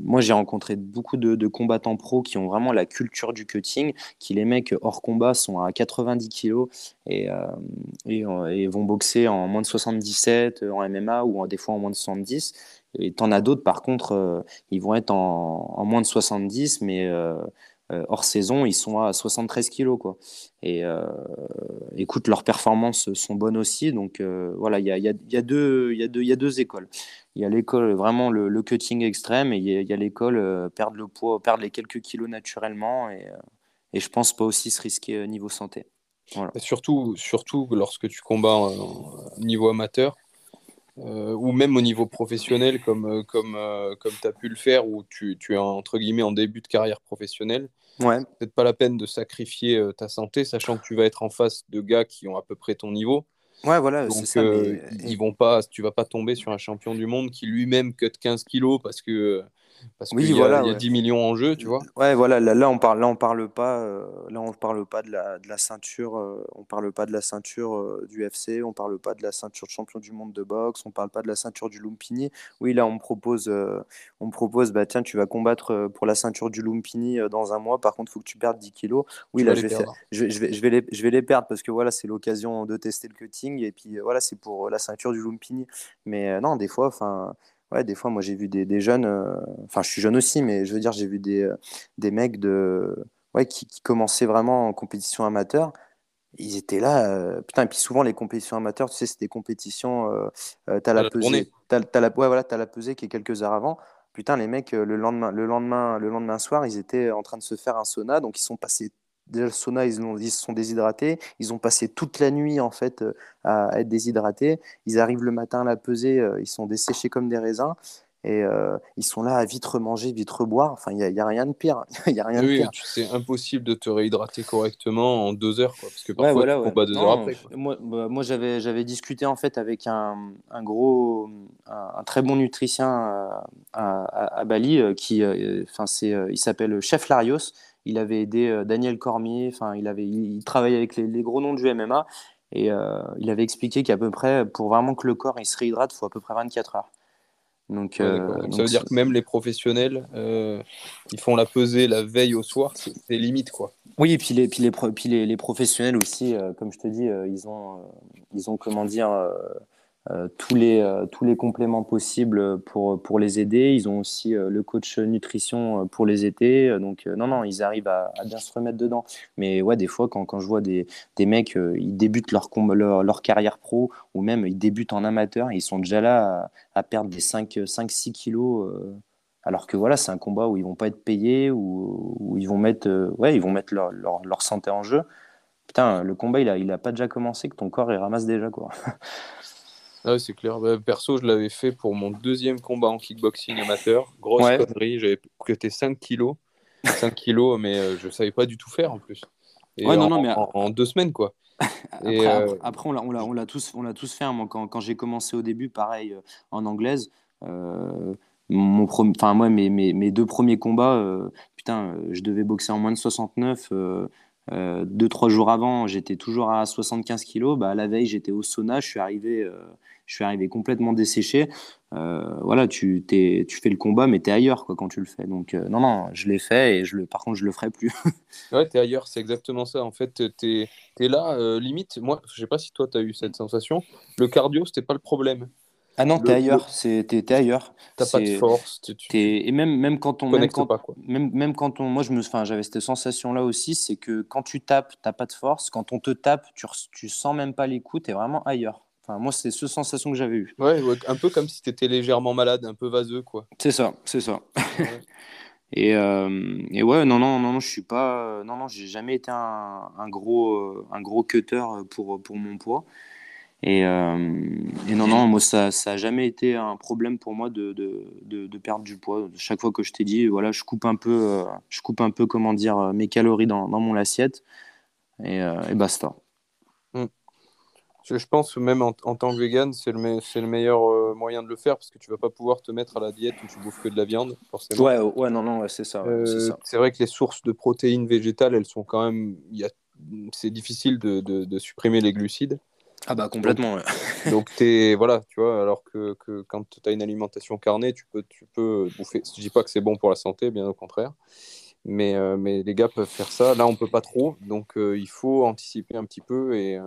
moi, j'ai rencontré beaucoup de, combattants pros qui ont vraiment la culture du cutting, qui les mecs hors combat sont à 90 kilos et, euh, et, vont boxer en moins de 77 en MMA ou des fois en moins de 70. Et t'en as d'autres, par contre, ils vont être en, en, moins de 70, mais euh, hors saison, ils sont à 73 kilos. Quoi. Et euh, écoute, leurs performances sont bonnes aussi. Donc euh, voilà, il y a, deux, y, a deux, écoles. Il y a l'école vraiment le, cutting extrême et il y a, l'école perdre le poids, perdre les quelques kilos naturellement. Et, je pense pas aussi se risquer niveau santé. Surtout, surtout lorsque tu combats au niveau amateur, euh, ou même au niveau professionnel, comme, euh, comme, euh, comme tu as pu le faire, où tu, tu, es entre guillemets en début de carrière professionnelle. Ouais. Peut-être pas la peine de sacrifier ta santé, sachant que tu vas être en face de gars qui ont à peu près ton niveau. Ouais, voilà, Donc, ça, ils vont pas, tu vas pas tomber sur un champion du monde qui lui-même cut 15 kilos parce que parce qu'il y, a 10 millions en jeu, tu vois. Ouais, voilà, là, là on parle, là on parle pas, euh, là on parle pas de la, de la ceinture, euh, on parle pas de la ceinture euh, du FC, on parle pas de la ceinture de champion du monde de boxe, on parle pas de la ceinture du Lumpini. Oui, là on propose, on propose, bah tiens, tu vas combattre pour la ceinture du Lumpini dans un mois. Par contre, il faut que tu perdes 10 kilos. Oui, là je vais, je, vais, je, vais, je, vais les, je vais les perdre parce que voilà, c'est l'occasion de tester le cutting et puis voilà, c'est pour la ceinture du Lumpini. Mais non, des fois, enfin ouais, des fois, moi, j'ai vu des, des jeunes, euh, enfin, je suis jeune aussi, mais je veux dire, j'ai vu des, euh, des mecs de, ouais, qui, qui, commençaient vraiment en compétition amateur. Ils étaient là, euh, putain, et puis souvent, les compétitions amateurs, tu sais, c'est des compétitions, euh, t'as la, pesée, t'as, as la, ouais, voilà, as la pesée qui est quelques heures avant. Putain, les mecs, le lendemain, le lendemain, le lendemain soir, ils étaient en train de se faire un sauna, donc ils sont passés déjà le sauna, ils, ont, ils se sont déshydratés. Ils ont passé toute la nuit en fait euh, à, être déshydratés. Ils arrivent le matin à la peser, euh, ils sont desséchés comme des raisins. Et euh, ils sont là à vite remanger, vite reboire. Enfin, il n'y a, a, rien de pire. Il y a rien oui, c'est impossible de te réhydrater correctement en deux heures, quoi, parce que parfois ouais, voilà, tu deux heures après. Moi, bah, moi j'avais, j'avais discuté en fait avec un, un gros, un, très bon nutricien à, à, à Bali qui, enfin, c'est, il s'appelle Chef Larios il avait aidé euh, Daniel Cormier, enfin, il, avait, il, travaillait avec les, gros noms du MMA et euh, il avait expliqué qu'à peu près, pour vraiment que le corps il se réhydrate, il faut à peu près 24 heures. Donc, euh, ça veut dire que même les professionnels, ils font la pesée la veille au soir, c'est limite quoi. Oui, et puis les, puis les, puis les, les professionnels aussi, comme je te dis, ils, ont, ils ont, comment dire, tous, les, euh, tous les compléments possibles pour, pour les aider. Ils ont aussi euh, le coach nutrition pour les aider. Donc, non, non, ils arrivent à, bien se remettre dedans. Mais ouais, des fois, quand, quand je vois des, des mecs, ils débutent leur, leur, leur, carrière pro ou même ils débutent en amateur, ils sont déjà là à, perdre des 5-6 kilos. alors que voilà, c'est un combat où ils vont pas être payés, où, où ils vont mettre, ouais, ils vont mettre leur, leur, leur, santé en jeu. Putain, le combat, il a, il a pas déjà commencé, que ton corps, il ramasse déjà, quoi. Ah c'est clair. Bah, perso, je l'avais fait pour mon deuxième combat en kickboxing amateur. Grosse connerie, j'avais coté 5 kilos. 5 kilos, mais euh, je savais pas du tout faire en plus. ouais, non, non, mais... en, deux semaines, quoi. après, euh, après, on l'a tous, on tous fait. Hein. Moi, quand, quand j'ai commencé au début, pareil, euh, en anglaise, mon enfin, moi, mes, mes, mes, deux premiers combats, putain, je devais boxer en moins de 69. Deux, trois jours avant, j'étais toujours à 75 kilos. Bah, la veille, j'étais au sauna. Je suis arrivé je suis arrivé complètement desséché. Euh, voilà, tu, tu fais le combat, mais tu es ailleurs quoi, quand tu le fais. Donc, euh, non, non, je l'ai fait et je le, par contre, je le ferai plus. ouais, tu es ailleurs, c'est exactement ça. En fait, tu es, là, euh, limite, moi, je sais pas si toi, tu as eu cette sensation. Le cardio, c'était pas le problème. Ah non, tu es ailleurs, tu es, ailleurs. T'as pas de force. Et même, même quand on. Même quand, pas, quoi. Même, même quand on. Moi, je me... enfin, j'avais cette sensation-là aussi, c'est que quand tu tapes, tu pas de force. Quand on te tape, tu, tu sens même pas les coups, tu es vraiment ailleurs moi, c'est ce sensation que j'avais eu. Ouais, un peu comme si tu étais légèrement malade, un peu vaseux, quoi. C'est ça, c'est ça. et, euh, et, ouais, non, non, non, non, je suis pas. Non, non, j'ai jamais été un, un, gros, euh, un gros cutter pour, pour mon poids. Et, euh, et non, non, moi, ça n'a jamais été un problème pour moi de, de, de, perdre du poids. Chaque fois que je t'ai dit, voilà, je coupe un peu, je coupe un peu, comment dire, mes calories dans, dans mon assiette. Et, et basta. Je, pense même en, tant que vegan, c'est le, le meilleur euh, moyen de le faire parce que tu vas pas pouvoir te mettre à la diète où tu bouffes que de la viande, forcément. Ouais, ouais non, non, c'est ça. Euh, c'est vrai que les sources de protéines végétales, elles sont quand même. C'est difficile de, de, supprimer les glucides. Ah bah complètement. Donc, es, voilà, tu vois, alors que, que quand tu as une alimentation carnée, tu peux, tu peux bouffer. Je dis pas que c'est bon pour la santé, bien au contraire. Mais, euh, mais les gars peuvent faire ça. Là, on peut pas trop. Donc, il faut anticiper un petit peu et,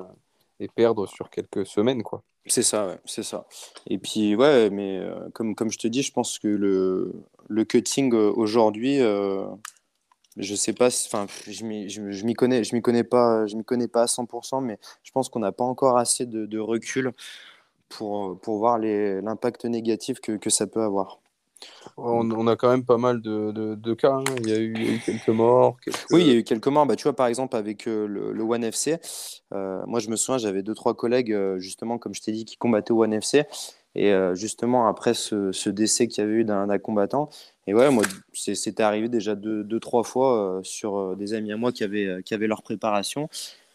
et perdre sur quelques semaines, quoi. C'est ça, ouais, c'est ça. Et puis, ouais, mais euh, comme, comme je te dis, je pense que le, le cutting euh, aujourd'hui, euh, je sais pas, enfin, je m'y connais, je m'y connais pas, je m'y connais pas à 100%, mais je pense qu'on n'a pas encore assez de, de, recul pour, pour voir l'impact négatif que, que ça peut avoir. On, a quand même pas mal de, cas. Hein. Il, y a eu, quelques morts. Oui, il y a eu quelques morts. Bah, tu vois, par exemple, avec euh, le, One FC, euh, moi, je me souviens, j'avais deux, trois collègues, euh, justement, comme je t'ai dit, qui combattaient au One FC. Et justement, après ce, décès qu'il y avait eu d'un combattant, et ouais, moi, c'était arrivé déjà deux, trois fois sur des amis à moi qui avaient, qui avaient leur préparation.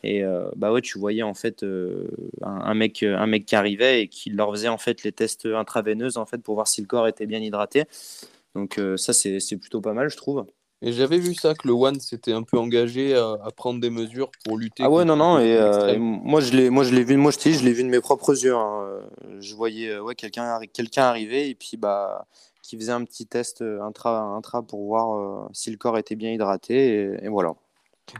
Et euh, bah ouais, tu voyais en fait euh, un, mec, un mec qui arrivait et qui leur faisait en fait les tests intraveineuses en fait pour voir si le corps était bien hydraté. Donc ça, c'est plutôt pas mal, je trouve. Et j'avais vu ça, que le One s'était un peu engagé à, prendre des mesures pour lutter. Ah ouais, non, non, et, moi je l'ai, moi je l'ai vu, moi je, je l'ai vu de mes propres yeux. Hein. Je voyais ouais, quelqu'un, quelqu'un arriver et puis bah qui faisait un petit test intra, intra pour voir si le corps était bien hydraté et voilà.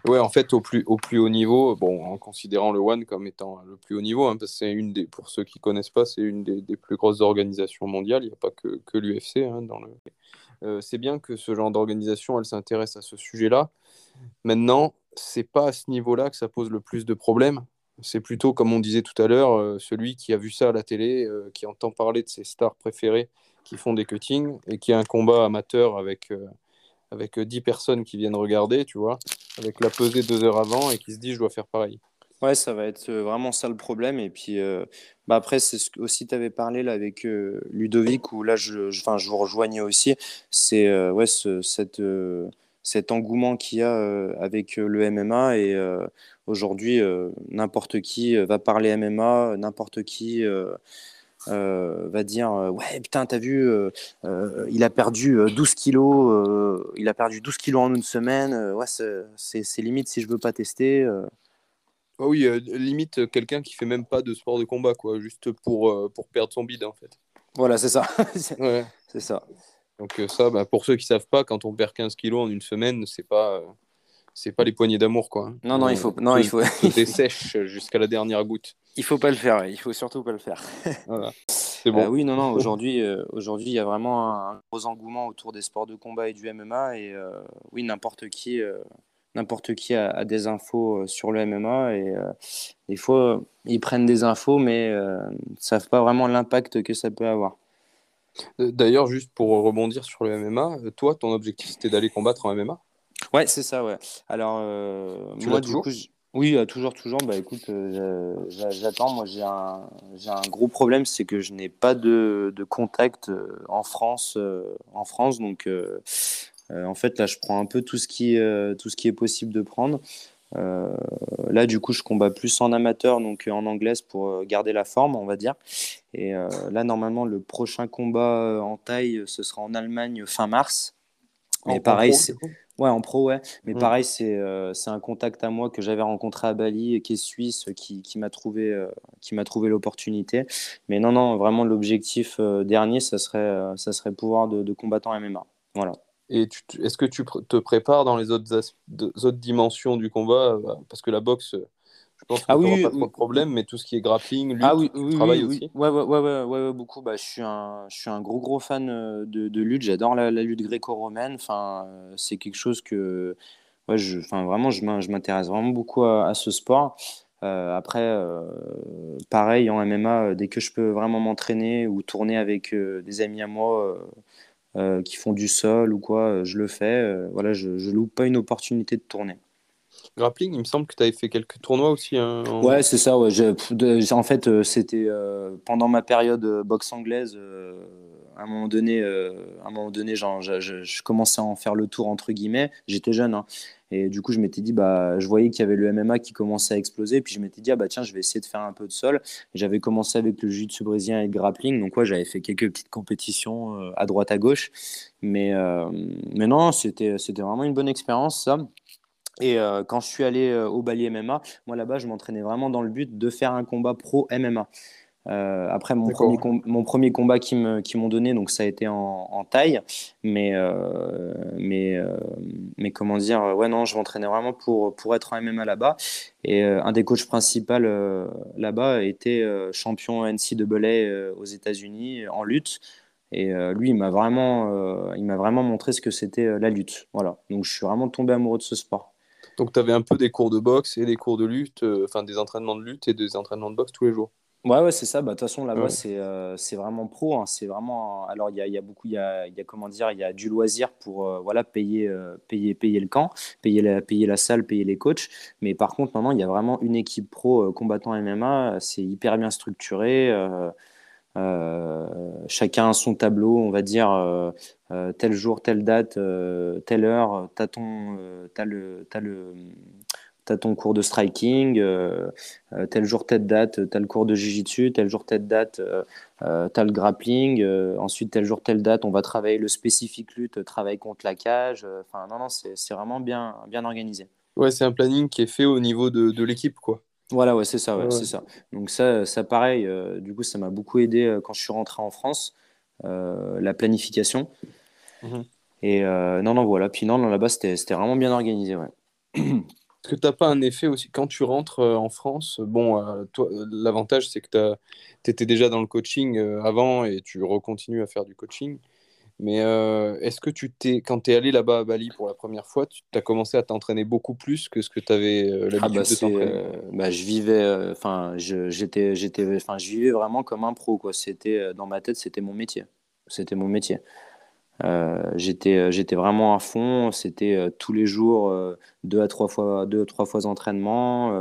Ouais, en fait, au plus, au plus haut niveau, bon, en considérant le One comme étant le plus haut niveau, hein, parce que c'est une des, pour ceux qui connaissent pas, c'est une des, des, plus grosses organisations mondiales. Il n'y a pas que, que l'UFC hein, dans le. Euh, c'est bien que ce genre d'organisation, elle s'intéresse à ce sujet-là. Maintenant, c'est pas à ce niveau-là que ça pose le plus de problèmes. C'est plutôt, comme on disait tout à l'heure, euh, celui qui a vu ça à la télé, euh, qui entend parler de ses stars préférées qui font des cuttings et qui a un combat amateur avec avec 10 personnes qui viennent regarder, tu vois, avec la pesée deux heures avant et qui se dit je dois faire pareil. Ouais, ça va être euh, vraiment ça le problème. Et puis euh, bah après, c'est ce que aussi tu avais parlé là avec euh, Ludovic, où là je, je, je vous rejoignais aussi. C'est ouais, cet engouement qu'il y a avec le MMA. Et aujourd'hui, n'importe qui va parler MMA, n'importe qui va dire euh, ouais putain t'as vu il a perdu 12 kilos il a perdu 12 kilos en une semaine ouais c'est limite si je veux pas tester oh oui limite quelqu'un qui fait même pas de sport de combat quoi juste pour pour perdre son bide en fait voilà c'est ça c'est ça donc ça bah, pour ceux qui savent pas quand on perd 15 kilos en une semaine c'est pas c'est pas les poignées d'amour quoi non non il faut non il faut sèche jusqu'à la dernière goutte il faut pas le faire, il faut surtout pas le faire. C'est bon. Euh, oui, non, non. Aujourd'hui, euh, aujourd'hui, il y a vraiment un gros engouement autour des sports de combat et du MMA. Et euh, oui, n'importe qui, n'importe qui a, des infos sur le MMA. Et des fois, ils prennent des infos, mais ne savent pas vraiment l'impact que ça peut avoir. D'ailleurs, juste pour rebondir sur le MMA, toi, ton objectif, c'était d'aller combattre en MMA Ouais, c'est ça, ouais. Alors, moi, du coup, oui, euh, toujours, toujours. Bah, écoute, euh, j'attends. Moi, j'ai un, j'ai un gros problème, c'est que je n'ai pas de, de contact euh, en France, en France. Donc, en fait, là, je prends un peu tout ce qui, tout ce qui est possible de prendre. là, du coup, je combats plus en amateur, donc en anglaise pour garder la forme, on va dire. Et là, normalement, le prochain combat en taille, ce sera en Allemagne fin mars. Mais pareil, c'est Ouais, en pro, ouais. Mais mmh. pareil, c'est euh, c'est un contact à moi que j'avais rencontré à Bali, qui est suisse, qui, qui m'a trouvé, euh, qui m'a trouvé l'opportunité. Mais non, non, vraiment, l'objectif euh, dernier, ça serait, ça serait pouvoir de, de combattant MMA. Voilà. Et est-ce que tu te prépares dans les autres, autres dimensions du combat? Parce que la boxe, je pense que ah, oui, pas trop de problème, mais tout ce qui est grappling, lutte, ah, oui, oui, travail aussi. Ouais, ouais, ouais, ouais, beaucoup. Bah, je, suis un, je suis un gros, gros fan euh, de, de lutte. J'adore la, lutte gréco-romaine. Enfin, euh, c'est quelque chose que. Ouais, je, enfin, vraiment, je m'intéresse vraiment beaucoup à, ce sport. Euh, après, pareil, en MMA, dès que je peux vraiment m'entraîner ou tourner avec des amis à moi qui font du sol ou quoi, je le fais. voilà, je ne loupe pas une opportunité de tourner. Grappling, il me semble que tu avais fait quelques tournois aussi. Hein, ouais, c'est ça. En fait, euh, c'était euh, pendant ma période euh, boxe anglaise. à un moment donné, à un moment donné je, commençais à en faire le tour, entre guillemets. J'étais jeune. Hein. et du coup, je m'étais dit, bah, je voyais qu'il y avait le MMA qui commençait à exploser. Puis je m'étais dit, ah, bah, tiens, je vais essayer de faire un peu de sol. J'avais commencé avec le jiu-jitsu brésilien et le grappling. Donc, j'avais fait quelques petites compétitions à droite, à gauche. Mais, mais non, c'était vraiment une bonne expérience, ça. Et euh, quand je suis allé euh, au Bali MMA, moi là-bas, je m'entraînais vraiment dans le but de faire un combat pro MMA. Euh, après, mon premier, mon premier, combat qu'ils m'ont donné, donc ça a été en, taille. Mais, mais, mais comment dire, ouais, non, je m'entraînais vraiment pour, pour être en MMA là-bas. Et un des coachs principaux là-bas était champion NCAA aux États-Unis en lutte. Et lui, il m'a vraiment, il m'a vraiment montré ce que c'était la lutte. Voilà. Donc, je suis vraiment tombé amoureux de ce sport. Donc, tu avais un peu des cours de boxe et des cours de lutte, euh, enfin des entraînements de lutte et des entraînements de boxe tous les jours. Ouais, ouais, c'est ça. Bah, de toute façon, là-bas, c'est euh, c'est vraiment pro. Hein. C'est vraiment. Alors, il y a, y a, beaucoup, il y a, y a, comment dire, il y a du loisir pour euh, voilà, payer, payer, payer le camp, payer la, payer la salle, payer les coachs. Mais par contre, maintenant, il y a vraiment une équipe pro combattant MMA. C'est hyper bien structuré. Chacun son tableau, on va dire euh, euh, tel jour, telle date, telle heure, t'as ton, as le, as le as ton cours de striking, tel jour, telle date, tu as le cours de jiu-jitsu, tel jour, telle date, tu as le grappling, ensuite, tel jour, telle date, on va travailler le spécifique lutte, travail contre la cage. Enfin, non, non, c'est vraiment bien, bien organisé. Ouais, c'est un planning qui est fait au niveau de, de l'équipe, quoi. Voilà, ouais, c'est ça, ouais, c'est ça. Donc ça, ça pareil, du coup, ça m'a beaucoup aidé quand je suis rentré en France, la planification. Mhm. Et euh, non, non, voilà. Puis non, là-bas, c'était vraiment bien organisé, ouais. Est-ce que tu n'as pas un effet aussi quand tu rentres euh, en France Bon, euh, toi, l'avantage, c'est que tu étais déjà dans le coaching avant et tu recontinues à faire du coaching. Mais est-ce que tu t'es, quand tu es allé là-bas à Bali pour la première fois, tu as commencé à t'entraîner beaucoup plus que ce que tu avais l'habitude ah bah, de t'entraîner? bah, Je vivais, enfin, j'étais, j'étais, enfin, je vivais vraiment comme un pro, quoi. C'était dans ma tête, c'était mon métier. C'était mon métier. Euh, j'étais euh, j'étais vraiment à fond. C'était euh, tous les jours deux à trois fois deux trois fois d'entraînement.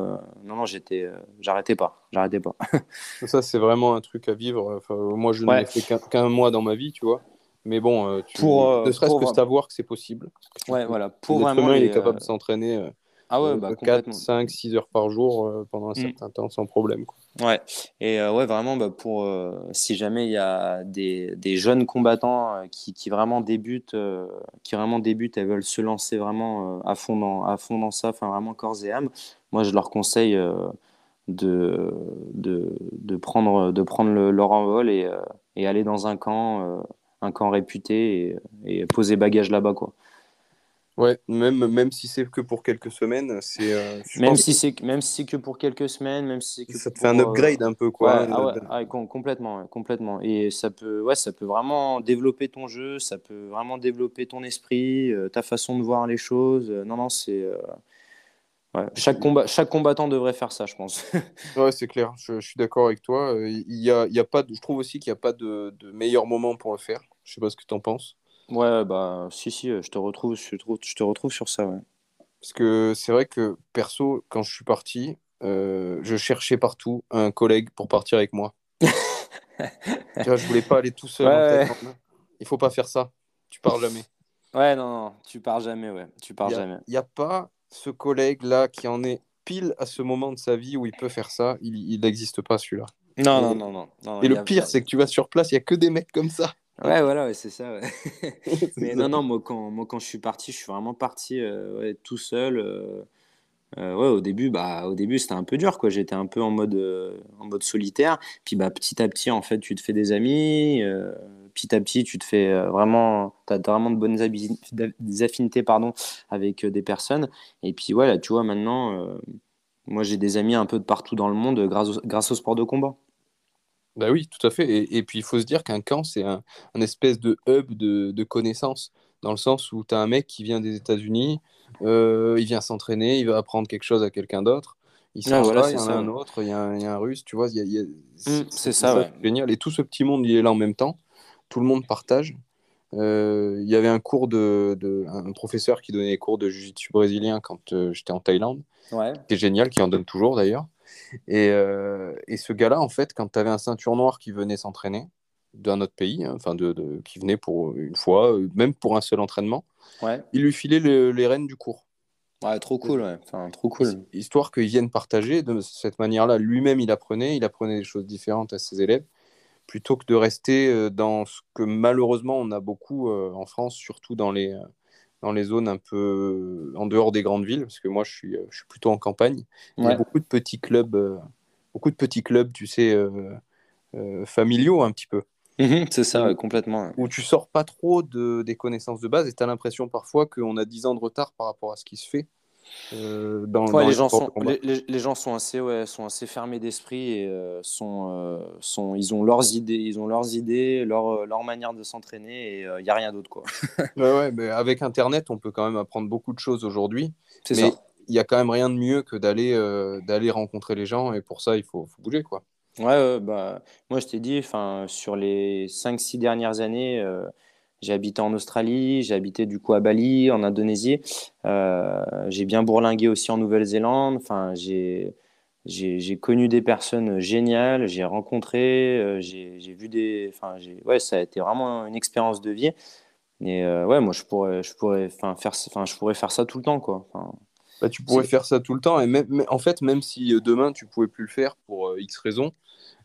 Non non j'étais j'arrêtais pas. J'arrêtais pas. Ça c'est vraiment un truc à vivre. Enfin, moi je n'ai fait qu'un mois dans ma vie tu vois mais bon tu, pour ne serait-ce que savoir que c'est possible ouais voilà pour vraiment il est capable de s'entraîner ah ouais, bah, 4, 5, 6 heures par jour euh, pendant un mm. certain temps sans problème. Quoi. Ouais, et euh, ouais, vraiment, bah, pour, euh, si jamais il y a des, des jeunes combattants qui, qui, vraiment débutent, qui vraiment débutent et veulent se lancer vraiment à, fond dans, à fond dans ça, enfin vraiment corps et âme, moi je leur conseille de, de, de, prendre, de prendre le, leur envol et, et, aller dans un camp, un camp réputé et, et poser bagage là-bas. quoi. Ouais, même, même si c'est que pour quelques semaines, c'est. Euh, même, si c'est, même si c'est que pour quelques semaines, même si que Ça te fait un upgrade un peu, quoi. Ouais, ah ouais, ah complètement, complètement. Et ça peut, ouais, ça peut vraiment développer ton jeu, ça peut vraiment développer ton esprit, euh, ta façon de voir les choses. Non, non, c'est. Ouais. Chaque, combat, chaque combattant devrait faire ça, je pense. ouais, c'est clair, je, je suis d'accord avec toi. Il y a, il y a pas de, je trouve aussi qu'il n'y a pas de, de meilleur moment pour le faire. Je sais pas ce que tu en penses. Ouais, bah, si, si, je te retrouve, je te, je te retrouve sur ça, ouais. Parce que c'est vrai que, perso, quand je suis parti, euh, je cherchais partout un collègue pour partir avec moi. tu vois, je voulais pas aller tout seul. Ouais, Il faut pas faire ça. Tu pars jamais. Ouais, non, non, tu pars jamais, ouais. Tu pars jamais. Il n'y a pas ce collègue-là qui en est pile à ce moment de sa vie où il peut faire ça. Il n'existe pas, celui-là. Non, non, non, non, non, Et le pire, c'est que tu vas sur place, il n'y a que des mecs comme ça. Ouais, voilà, c'est ça. Mais non, non, moi quand, moi, quand je suis parti, je suis vraiment parti euh, tout seul. Euh, euh, ouais, au début, bah, au début, c'était un peu dur, quoi. J'étais un peu en mode, en mode solitaire. Puis, bah, petit à petit, en fait, tu te fais des amis. Petit à petit, tu te fais vraiment, as vraiment de bonnes des affinités, pardon, avec des personnes. Et puis, voilà, tu vois, maintenant, moi, j'ai des amis un peu de partout dans le monde grâce grâce au sport de combat. Bah oui, tout à fait. Et, puis, il faut se dire qu'un camp, c'est un, espèce de hub de, connaissances, dans le sens où tu as un mec qui vient des États-Unis, euh, il vient s'entraîner, il va apprendre quelque chose à quelqu'un d'autre. Il s'en voilà, il y en a un autre, il y a un, russe, tu vois. Mmh, c'est ça, ouais. génial. Et tout ce petit monde, il est là en même temps. Tout le monde partage. Euh, il y avait un cours de, un professeur qui donnait des cours de jiu-jitsu brésilien quand euh, j'étais en Thaïlande. Ouais. C'était génial, qui en donne toujours d'ailleurs. Et, euh, et ce gars-là, en fait, quand tu avais un ceinture noir qui venait s'entraîner d'un autre pays, hein, enfin de, de, qui venait pour une fois, même pour un seul entraînement, ouais. il lui filait les rênes du cours. Ouais, trop cool, ouais. Enfin, trop cool. Histoire qu'il vienne partager de cette manière-là. Lui-même, il apprenait, il apprenait des choses différentes à ses élèves, plutôt que de rester euh, dans ce que malheureusement on a beaucoup en France, surtout dans les, dans les zones un peu en dehors des grandes villes, parce que moi je suis, je suis plutôt en campagne. Il y a beaucoup de petits clubs, euh, beaucoup de petits clubs, tu sais, euh, euh, familiaux un petit peu. Mhm, c'est ça, complètement. Où tu sors pas trop de, des connaissances de base et tu as l'impression parfois qu'on a 10 ans de retard par rapport à ce qui se fait. Euh, dans, les, gens sont, les, gens sont assez, ouais, sont assez fermés d'esprit et euh, sont, euh, sont, ils ont leurs idées, ils ont leurs idées, leur, leur manière de s'entraîner et il n'y a rien d'autre. Quoi. ouais, mais avec Internet, on peut quand même apprendre beaucoup de choses aujourd'hui. Mais il n'y a quand même rien de mieux que d'aller d'aller rencontrer les gens et pour ça, il faut, faut bouger. quoi. Ouais, bah, moi je t'ai dit, sur les 5-6 dernières années, j'ai habité en Australie, j'ai habité du coup à Bali, en Indonésie. Euh, j'ai bien bourlingué aussi en Nouvelle-Zélande. Enfin, j'ai j'ai connu des personnes géniales, j'ai rencontré, euh, j'ai vu des. Enfin, ouais, ça a été vraiment une expérience de vie. Et euh, ouais, moi, je pourrais, je pourrais, faire, enfin, je pourrais faire ça tout le temps, quoi. Bah, tu pourrais faire ça tout le temps. Et même, en fait, même si demain tu pouvais plus le faire pour X raisons,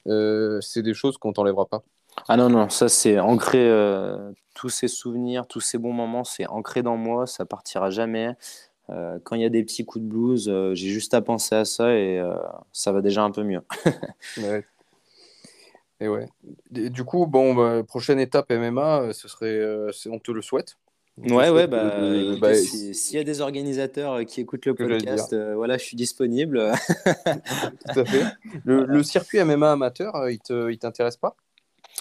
euh, c'est des choses qu'on t'enlèvera pas. Ah non, non, ça c'est ancré, tous ces souvenirs, tous ces bons moments, c'est ancré dans moi, ça partira jamais. quand il y a des petits coups de blues, j'ai juste à penser à ça et ça va déjà un peu mieux. ouais. Et ouais. du coup, bon, bah, prochaine étape MMA, ce serait, on te le souhaite. Ouais, ouais, bah, bah s'il y a des organisateurs euh, qui écoutent le podcast, euh, voilà, je suis disponible. Tout à fait. Le, circuit MMA amateur, euh, il t'intéresse pas?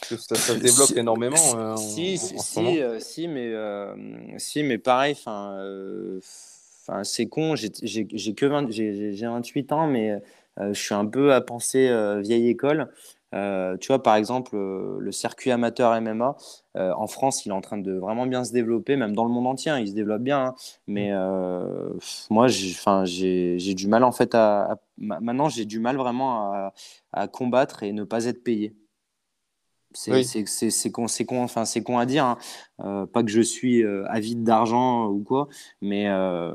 Parce que ça, se développe énormément. si, si, si, mais, si, mais pareil, enfin, c'est con, j'ai que j'ai 28 ans, mais je suis un peu à penser vieille école. Euh, tu vois, par exemple, euh, le circuit amateur MMA, euh, en France, il est en train de vraiment bien se développer, même dans le monde entier, hein, il se développe bien. Hein. mais moi, j'ai du mal, en fait, à, maintenant, j'ai du mal vraiment à, à, combattre et ne pas être payé. C'est con, con, enfin, con à dire. Hein. Euh, pas que je suis euh, avide d'argent ou quoi, mais euh,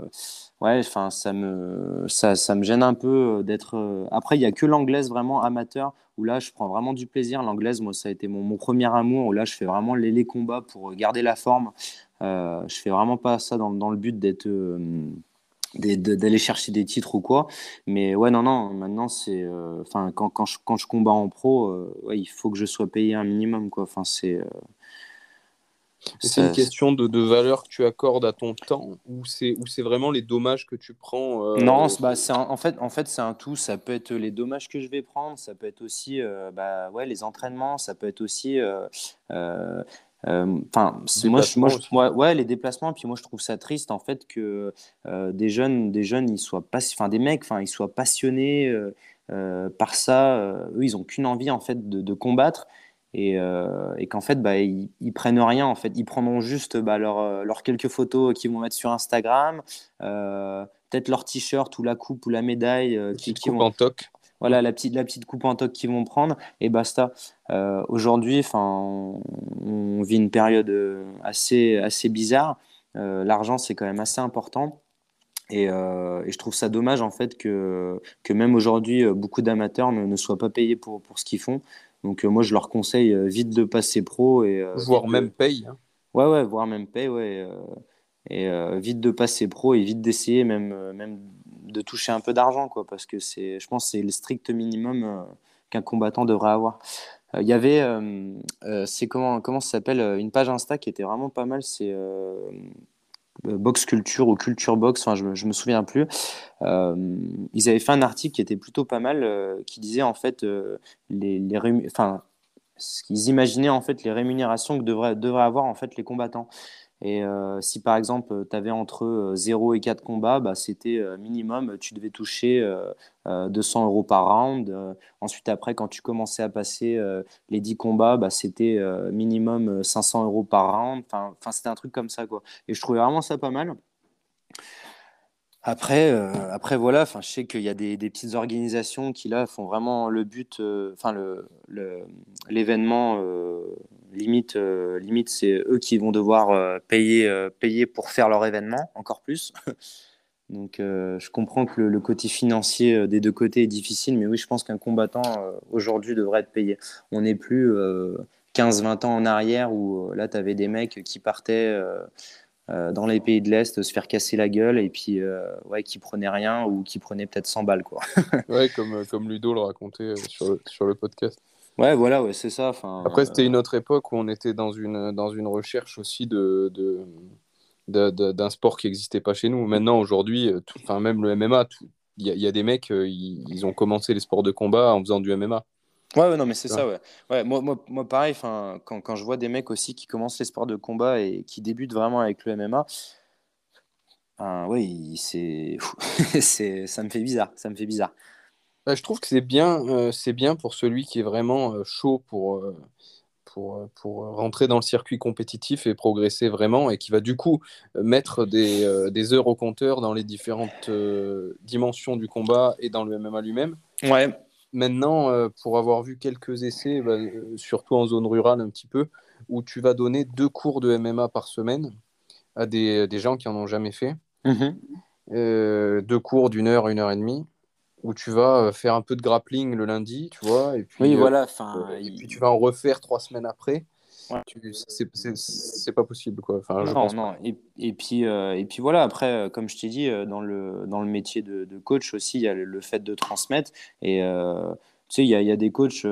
ouais, enfin, ça me, ça, ça, me gêne un peu d'être. Après, il n'y a que l'anglaise vraiment amateur où là, je prends vraiment du plaisir. L'anglaise, moi, ça a été mon, mon, premier amour où là, je fais vraiment les, les combats pour garder la forme. je fais vraiment pas ça dans, dans le but d'être d'aller chercher des titres ou quoi. Mais ouais, non, non, maintenant, c'est. Euh, enfin, quand, quand, je, quand je combats en pro, euh, ouais, il faut que je sois payé un minimum, quoi. Enfin, c'est. Euh, c'est une question de, de, valeur que tu accordes à ton temps ou c'est ou c'est vraiment les dommages que tu prends Non, bah, c'est en fait en fait c'est un tout. Ça peut être les dommages que je vais prendre, ça peut être aussi bah, ouais les entraînements, ça peut être aussi euh, enfin, moi, moi, ouais, les déplacements. Puis moi, je trouve ça triste en fait que euh, des jeunes, des jeunes, ils soient pas, enfin des mecs, enfin ils soient passionnés euh, par ça. eux, ils ont qu'une envie en fait de, combattre et, et qu'en fait, bah, ils, prennent rien en fait. Ils prendront juste bah, leurs quelques photos qu'ils vont mettre sur Instagram, peut-être leur t-shirt ou la coupe ou la médaille qui, qui vont en toc voilà la petite, la petite coupe en toc qu'ils vont prendre et basta. Euh, aujourd'hui, on, on vit une période euh, assez, assez bizarre. Euh, l'argent, c'est quand même assez important. Et, je trouve ça dommage en fait que, que même aujourd'hui, beaucoup d'amateurs ne, ne, soient pas payés pour, pour ce qu'ils font. Donc moi, je leur conseille vite de passer pro. Et, voire même paye. Hein. Ouais, ouais, voire même paye, ouais. et vite de passer pro et vite d'essayer même, même de toucher un peu d'argent, quoi, parce que c'est, je pense, c'est le strict minimum euh, qu'un combattant devrait avoir. Euh, il y avait, euh, c'est comment, comment ça s'appelle, une page Insta qui était vraiment pas mal, c'est Box Culture ou Culture Box, enfin, je, je me souviens plus. ils avaient fait un article qui était plutôt pas mal, qui disait en fait les, les enfin, ce qu'ils imaginaient en fait les rémunérations que devraient, devraient avoir en fait les combattants. Et euh, si par exemple, tu avais entre 0 euh, et 4 combats, bah, c'était euh, minimum, tu devais toucher 200 euros par round. ensuite, après, quand tu commençais à passer les 10 combats, bah, c'était minimum 500 euros par round. Enfin, c'était un truc comme ça. Quoi. Et je trouvais vraiment ça pas mal. Après, après voilà, je sais qu'il y a des, des, petites organisations qui là font vraiment le but, enfin l'événement limite, euh, limite c'est eux qui vont devoir euh, payer, euh, payer pour faire leur événement, encore plus. Donc je comprends que le, côté financier des deux côtés est difficile, mais oui, je pense qu'un combattant aujourd'hui devrait être payé. On n'est plus 15-20 ans en arrière où là, tu avais des mecs qui partaient dans les pays de l'Est se faire casser la gueule et puis ouais, qui prenaient rien ou qui prenaient peut-être 100 balles. Quoi. ouais, comme, comme Ludo le racontait sur sur le podcast. Ouais, voilà, ouais, c'est ça. Enfin, Après, c'était une autre époque où on était dans une, dans une recherche aussi de, de, d'un sport qui n'existait pas chez nous. Maintenant, aujourd'hui, euh, enfin, même le MMA, il y, a des mecs, euh, ils, ont commencé les sports de combat en faisant du MMA. Ouais, ouais non, mais c'est ça, ouais. ouais moi, moi, moi pareil, quand, quand je vois des mecs aussi qui commencent les sports de combat et qui débutent vraiment avec le MMA, oui, c'est, c'est, ça me fait bizarre, ça me fait bizarre. Bah, je trouve que c'est bien, euh, c'est bien pour celui qui est vraiment euh, chaud pour, euh, pour, pour rentrer dans le circuit compétitif et progresser vraiment et qui va du coup mettre des, des heures au compteur dans les différentes dimensions du combat et dans le MMA lui-même. Ouais. Maintenant, pour avoir vu quelques essais, bah, surtout en zone rurale un petit peu, où tu vas donner deux cours de MMA par semaine à des, des gens qui en ont jamais fait. Mmh deux cours d'une heure, une heure et demie, où tu vas faire un peu de grappling le lundi, tu vois, et puis, oui, voilà, fin, et puis tu vas en refaire trois semaines après. C'est pas possible, quoi. Enfin, non, non. Et, et, puis, euh, et puis voilà, après, euh, comme je t'ai dit, euh, dans le, dans le métier de, de, coach aussi, il y a le, fait de transmettre. Et tu sais, il y a, y a, des coachs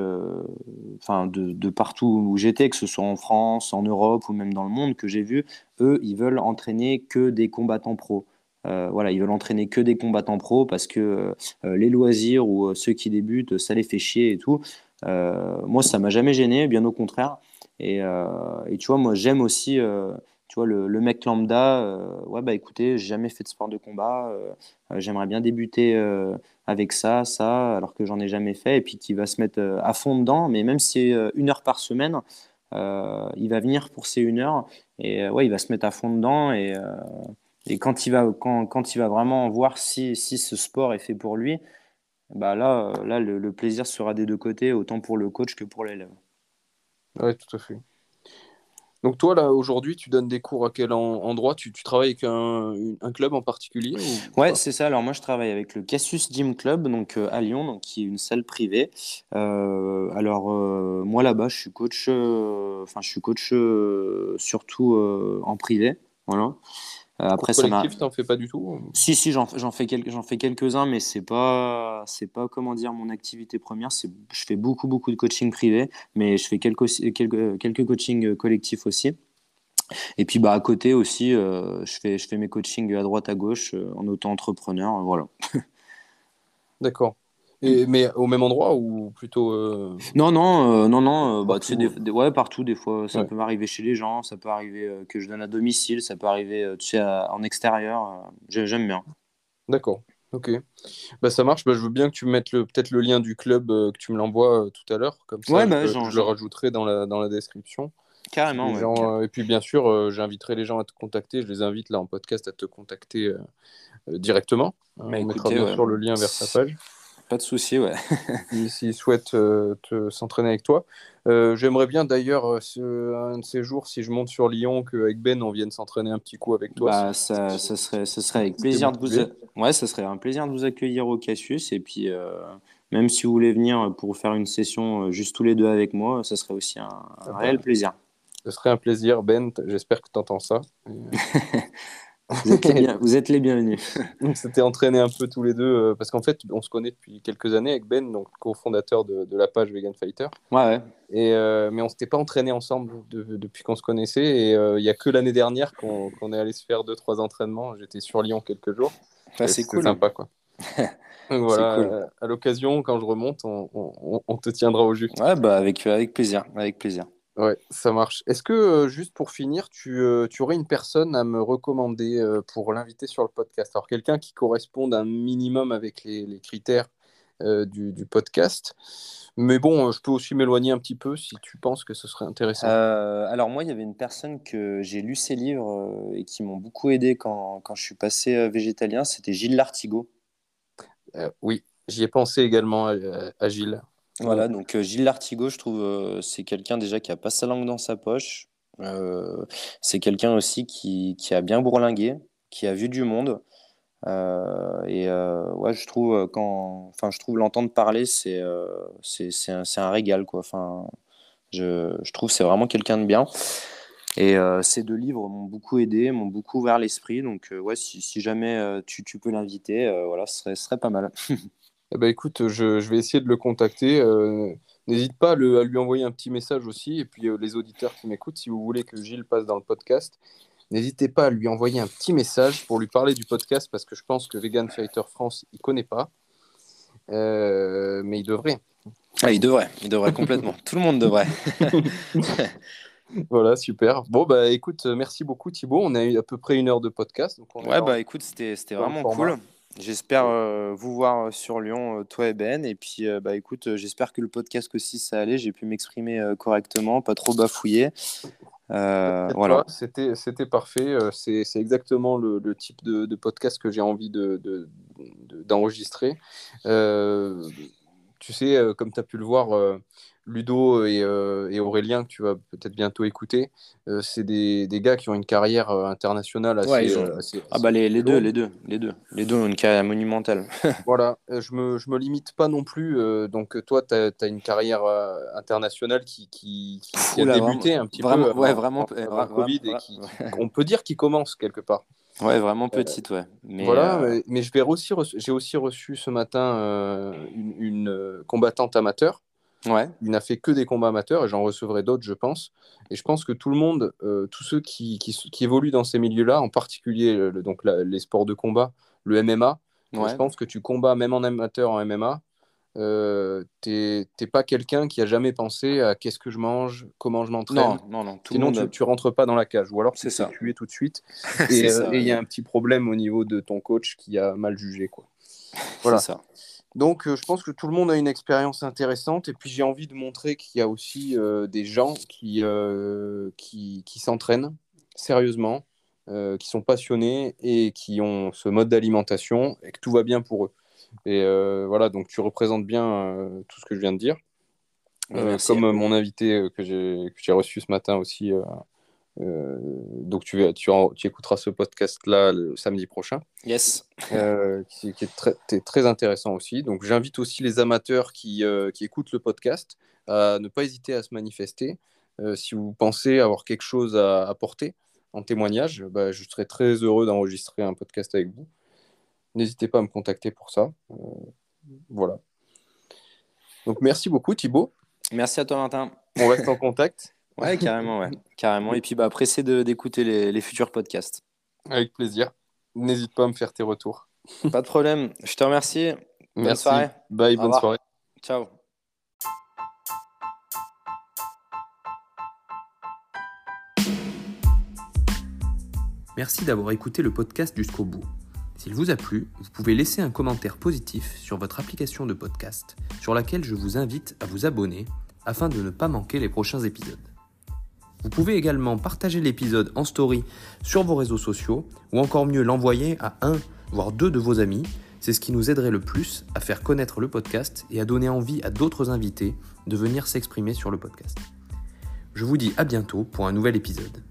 enfin, de, de, partout où j'étais, que ce soit en France, en Europe ou même dans le monde, que j'ai vu, eux, ils veulent entraîner que des combattants pros. Voilà, ils veulent entraîner que des combattants pros parce que les loisirs ou ceux qui débutent, ça les fait chier et tout. moi, ça m'a jamais gêné, bien au contraire. Euh, et, tu vois, moi, j'aime aussi, euh, tu vois, le, mec lambda. Euh, ouais, bah écoutez, j'ai jamais fait de sport de combat. J'aimerais bien débuter avec ça, ça, alors que j'en ai jamais fait. Et puis qui va se mettre à fond dedans. Mais même si c'est une heure par semaine, il va venir pour ces une heure. Et ouais, il va se mettre à fond dedans. Et, et quand, il va, quand, quand, il va vraiment voir si, si ce sport est fait pour lui, bah là, là le plaisir sera des deux côtés, autant pour le coach que pour l'élève. Oui, tout à fait. Donc toi, là, aujourd'hui, tu donnes des cours à quel endroit? Tu, tu, travailles avec un, un, club en particulier Ouais, c'est ça. Alors moi, je travaille avec le Cassius Gym Club, donc euh, à Lyon, donc, qui est une salle privée. Euh, alors euh, moi, là-bas, je suis coach, enfin, je suis coach surtout en privé. Voilà. Euh, après, ça collectif, t'en fais pas du tout Si, si, j'en fais, quelques, fais quelques-uns, mais c'est pas, c'est pas comment dire mon activité première. Je fais beaucoup, beaucoup de coaching privé, mais je fais quelques, quelques, quelques coachings collectifs aussi. Et puis bah, à côté aussi, euh, je, fais, je fais mes coachings à droite, à gauche, euh, en auto-entrepreneur. Voilà. D'accord mais au même endroit ou plutôt euh, Non, non, euh, non, non. Euh, bah, sais, des, ouais, partout. Des fois, ça peut m'arriver chez les gens, ça peut arriver que je donne à domicile, ça peut arriver, tu sais, en extérieur. J'aime bien. D'accord. Ok. Bah, ça marche. Bah, je veux bien que tu mettes le, peut-être le lien du club, que tu me l'envoies tout à l'heure. Comme ça, bah, je, le rajouterai dans la, dans la description. Carrément. et puis, bien sûr, j'inviterai les gens à te contacter. Je les invite là en podcast à te contacter directement. on mettra bien sûr le lien vers ta page. Pas de souci, ouais. S'ils souhaitent euh, s'entraîner avec toi. Euh, j'aimerais bien d'ailleurs, euh, un de ces jours, si je monte sur Lyon, qu'avec Ben, on vienne s'entraîner un petit coup avec toi. Bah, ça, ça, serait, ça serait avec plaisir de vous... Ouais, ça serait un plaisir de vous accueillir au Cassius. Et puis, même si vous voulez venir pour faire une session juste tous les deux avec moi, ça serait aussi un, un réel plaisir. Ce serait un plaisir, Ben. J'espère que tu entends ça. Vous êtes les, bienvenus. on s'était entraîné un peu tous les deux euh, parce qu'en fait, on se connaît depuis quelques années avec Ben, donc cofondateur de, de la page Vegan Fighter. Ouais. Et, euh, mais on s'était pas entraîné ensemble depuis qu'on se connaissait. Et euh, il y a que l'année dernière qu'on est allé se faire deux trois entraînements. J'étais sur Lyon quelques jours. Ah, c'est cool. sympa quoi. voilà, à l'occasion, quand je remonte, on, on, on, te tiendra au jus. Ouais, bah avec, avec plaisir, avec plaisir. Ouais, ça marche. Est-ce que, euh, juste pour finir, tu, euh, tu, aurais une personne à me recommander euh, pour l'inviter sur le podcast? Alors, quelqu'un qui corresponde un minimum avec les, les critères du, du, podcast. Mais bon, je peux aussi m'éloigner un petit peu si tu penses que ce serait intéressant. alors, moi, il y avait une personne que j'ai lu ses livres et qui m'ont beaucoup aidé quand, quand, je suis passé végétalien. C'était Gilles Lartigot. oui, j'y ai pensé également à, à Gilles. Voilà, donc euh, Gilles Lartigot, je trouve, euh, c'est quelqu'un déjà qui a pas sa langue dans sa poche. Euh, c'est quelqu'un aussi qui, a bien bourlingué, qui a vu du monde. et ouais, je trouve quand, enfin, je trouve l'entendre parler, c'est c'est un, un, régal quoi. Enfin, je, je trouve c'est vraiment quelqu'un de bien. Et ces deux livres m'ont beaucoup aidé, m'ont beaucoup ouvert l'esprit. Donc ouais, si, si jamais tu, peux l'inviter, voilà, ce serait pas mal. Eh ben, écoute, je, je, vais essayer de le contacter. Euh, n'hésite pas à, le, à, lui envoyer un petit message aussi. Et puis, euh, les auditeurs qui m'écoutent, si vous voulez que Gilles passe dans le podcast, n'hésitez pas à lui envoyer un petit message pour lui parler du podcast parce que je pense que Vegan Fighter France, il ne connaît pas. Euh, mais il devrait. Ah, il devrait, il devrait complètement. Tout le monde devrait. voilà, super. Bon, bah écoute, merci beaucoup Thibaut. On a eu à peu près une heure de podcast. Donc on ouais, bah écoute, c'était vraiment cool. J'espère euh, vous voir euh, sur Lyon, euh, toi et Ben. Et puis, bah, écoute, j'espère que le podcast aussi, ça allait. J'ai pu m'exprimer correctement, pas trop bafouiller. voilà. C'était, c'était parfait. C'est, c'est exactement le, le, type de, de podcast que j'ai envie de, de, d'enregistrer tu sais, comme tu as pu le voir, Ludo et, et, Aurélien, que tu vas peut-être bientôt écouter, c'est des, des, gars qui ont une carrière internationale assez, Ah bah les, les deux, les deux, les deux. Les deux ont une carrière monumentale. voilà, je me, je me limite pas non plus. donc toi, tu as, une carrière internationale qui, qui, qui a débuté un petit vraiment, peu ouais, vraiment, Covid et qui, on peut dire qu'il commence quelque part. Ouais, vraiment petite, ouais. Mais voilà, mais, je vais aussi j'ai aussi reçu ce matin une, une combattante amateur Ouais. Il n'a fait que des combats amateurs et j'en recevrai d'autres, je pense. Et je pense que tout le monde, euh, tous ceux qui, qui, évoluent dans ces milieux-là, en particulier le, donc les sports de combat, le MMA, je pense que tu combats même en amateur en MMA, euh, t'es pas quelqu'un qui a jamais pensé à qu'est-ce que je mange, comment je m'entraîne. Non, non, non. Tout Sinon, tu, tu, rentres pas dans la cage. Ou alors, tu es tué tout de suite. et euh, il y a un petit problème au niveau de ton coach qui a mal jugé. Quoi. Voilà. ça. Donc, euh, je pense que tout le monde a une expérience intéressante. Et puis, j'ai envie de montrer qu'il y a aussi euh, des gens qui, euh, qui, qui s'entraînent sérieusement, qui sont passionnés et qui ont ce mode d'alimentation et que tout va bien pour eux. Et voilà, donc tu représentes bien tout ce que je viens de dire. comme mon invité que j'ai reçu ce matin aussi euh, donc tu, tu, tu, écouteras ce podcast-là le samedi prochain. Yes. Euh, qui, est très, très, intéressant aussi. Donc j'invite aussi les amateurs qui, euh, qui, écoutent le podcast à ne pas hésiter à se manifester. si vous pensez avoir quelque chose à apporter en témoignage, bah, je serais très heureux d'enregistrer un podcast avec vous. N'hésitez pas à me contacter pour ça. voilà. Donc merci beaucoup Thibaut. Merci à toi Martin. On reste en contact. Ouais, carrément, ouais. carrément. Et puis, bah, pressé d'écouter les, les, futurs podcasts. Avec plaisir. N'hésite pas à me faire tes retours. Pas de problème. Je te remercie. Bonne soirée. Bye, bonne soirée. Ciao. Merci d'avoir écouté le podcast jusqu'au bout. S'il vous a plu, vous pouvez laisser un commentaire positif sur votre application de podcast, sur laquelle je vous invite à vous abonner afin de ne pas manquer les prochains épisodes. Vous pouvez également partager l'épisode en story sur vos réseaux sociaux ou encore mieux l'envoyer à un voire deux de vos amis. C'est ce qui nous aiderait le plus à faire connaître le podcast et à donner envie à d'autres invités de venir s'exprimer sur le podcast. Je vous dis à bientôt pour un nouvel épisode.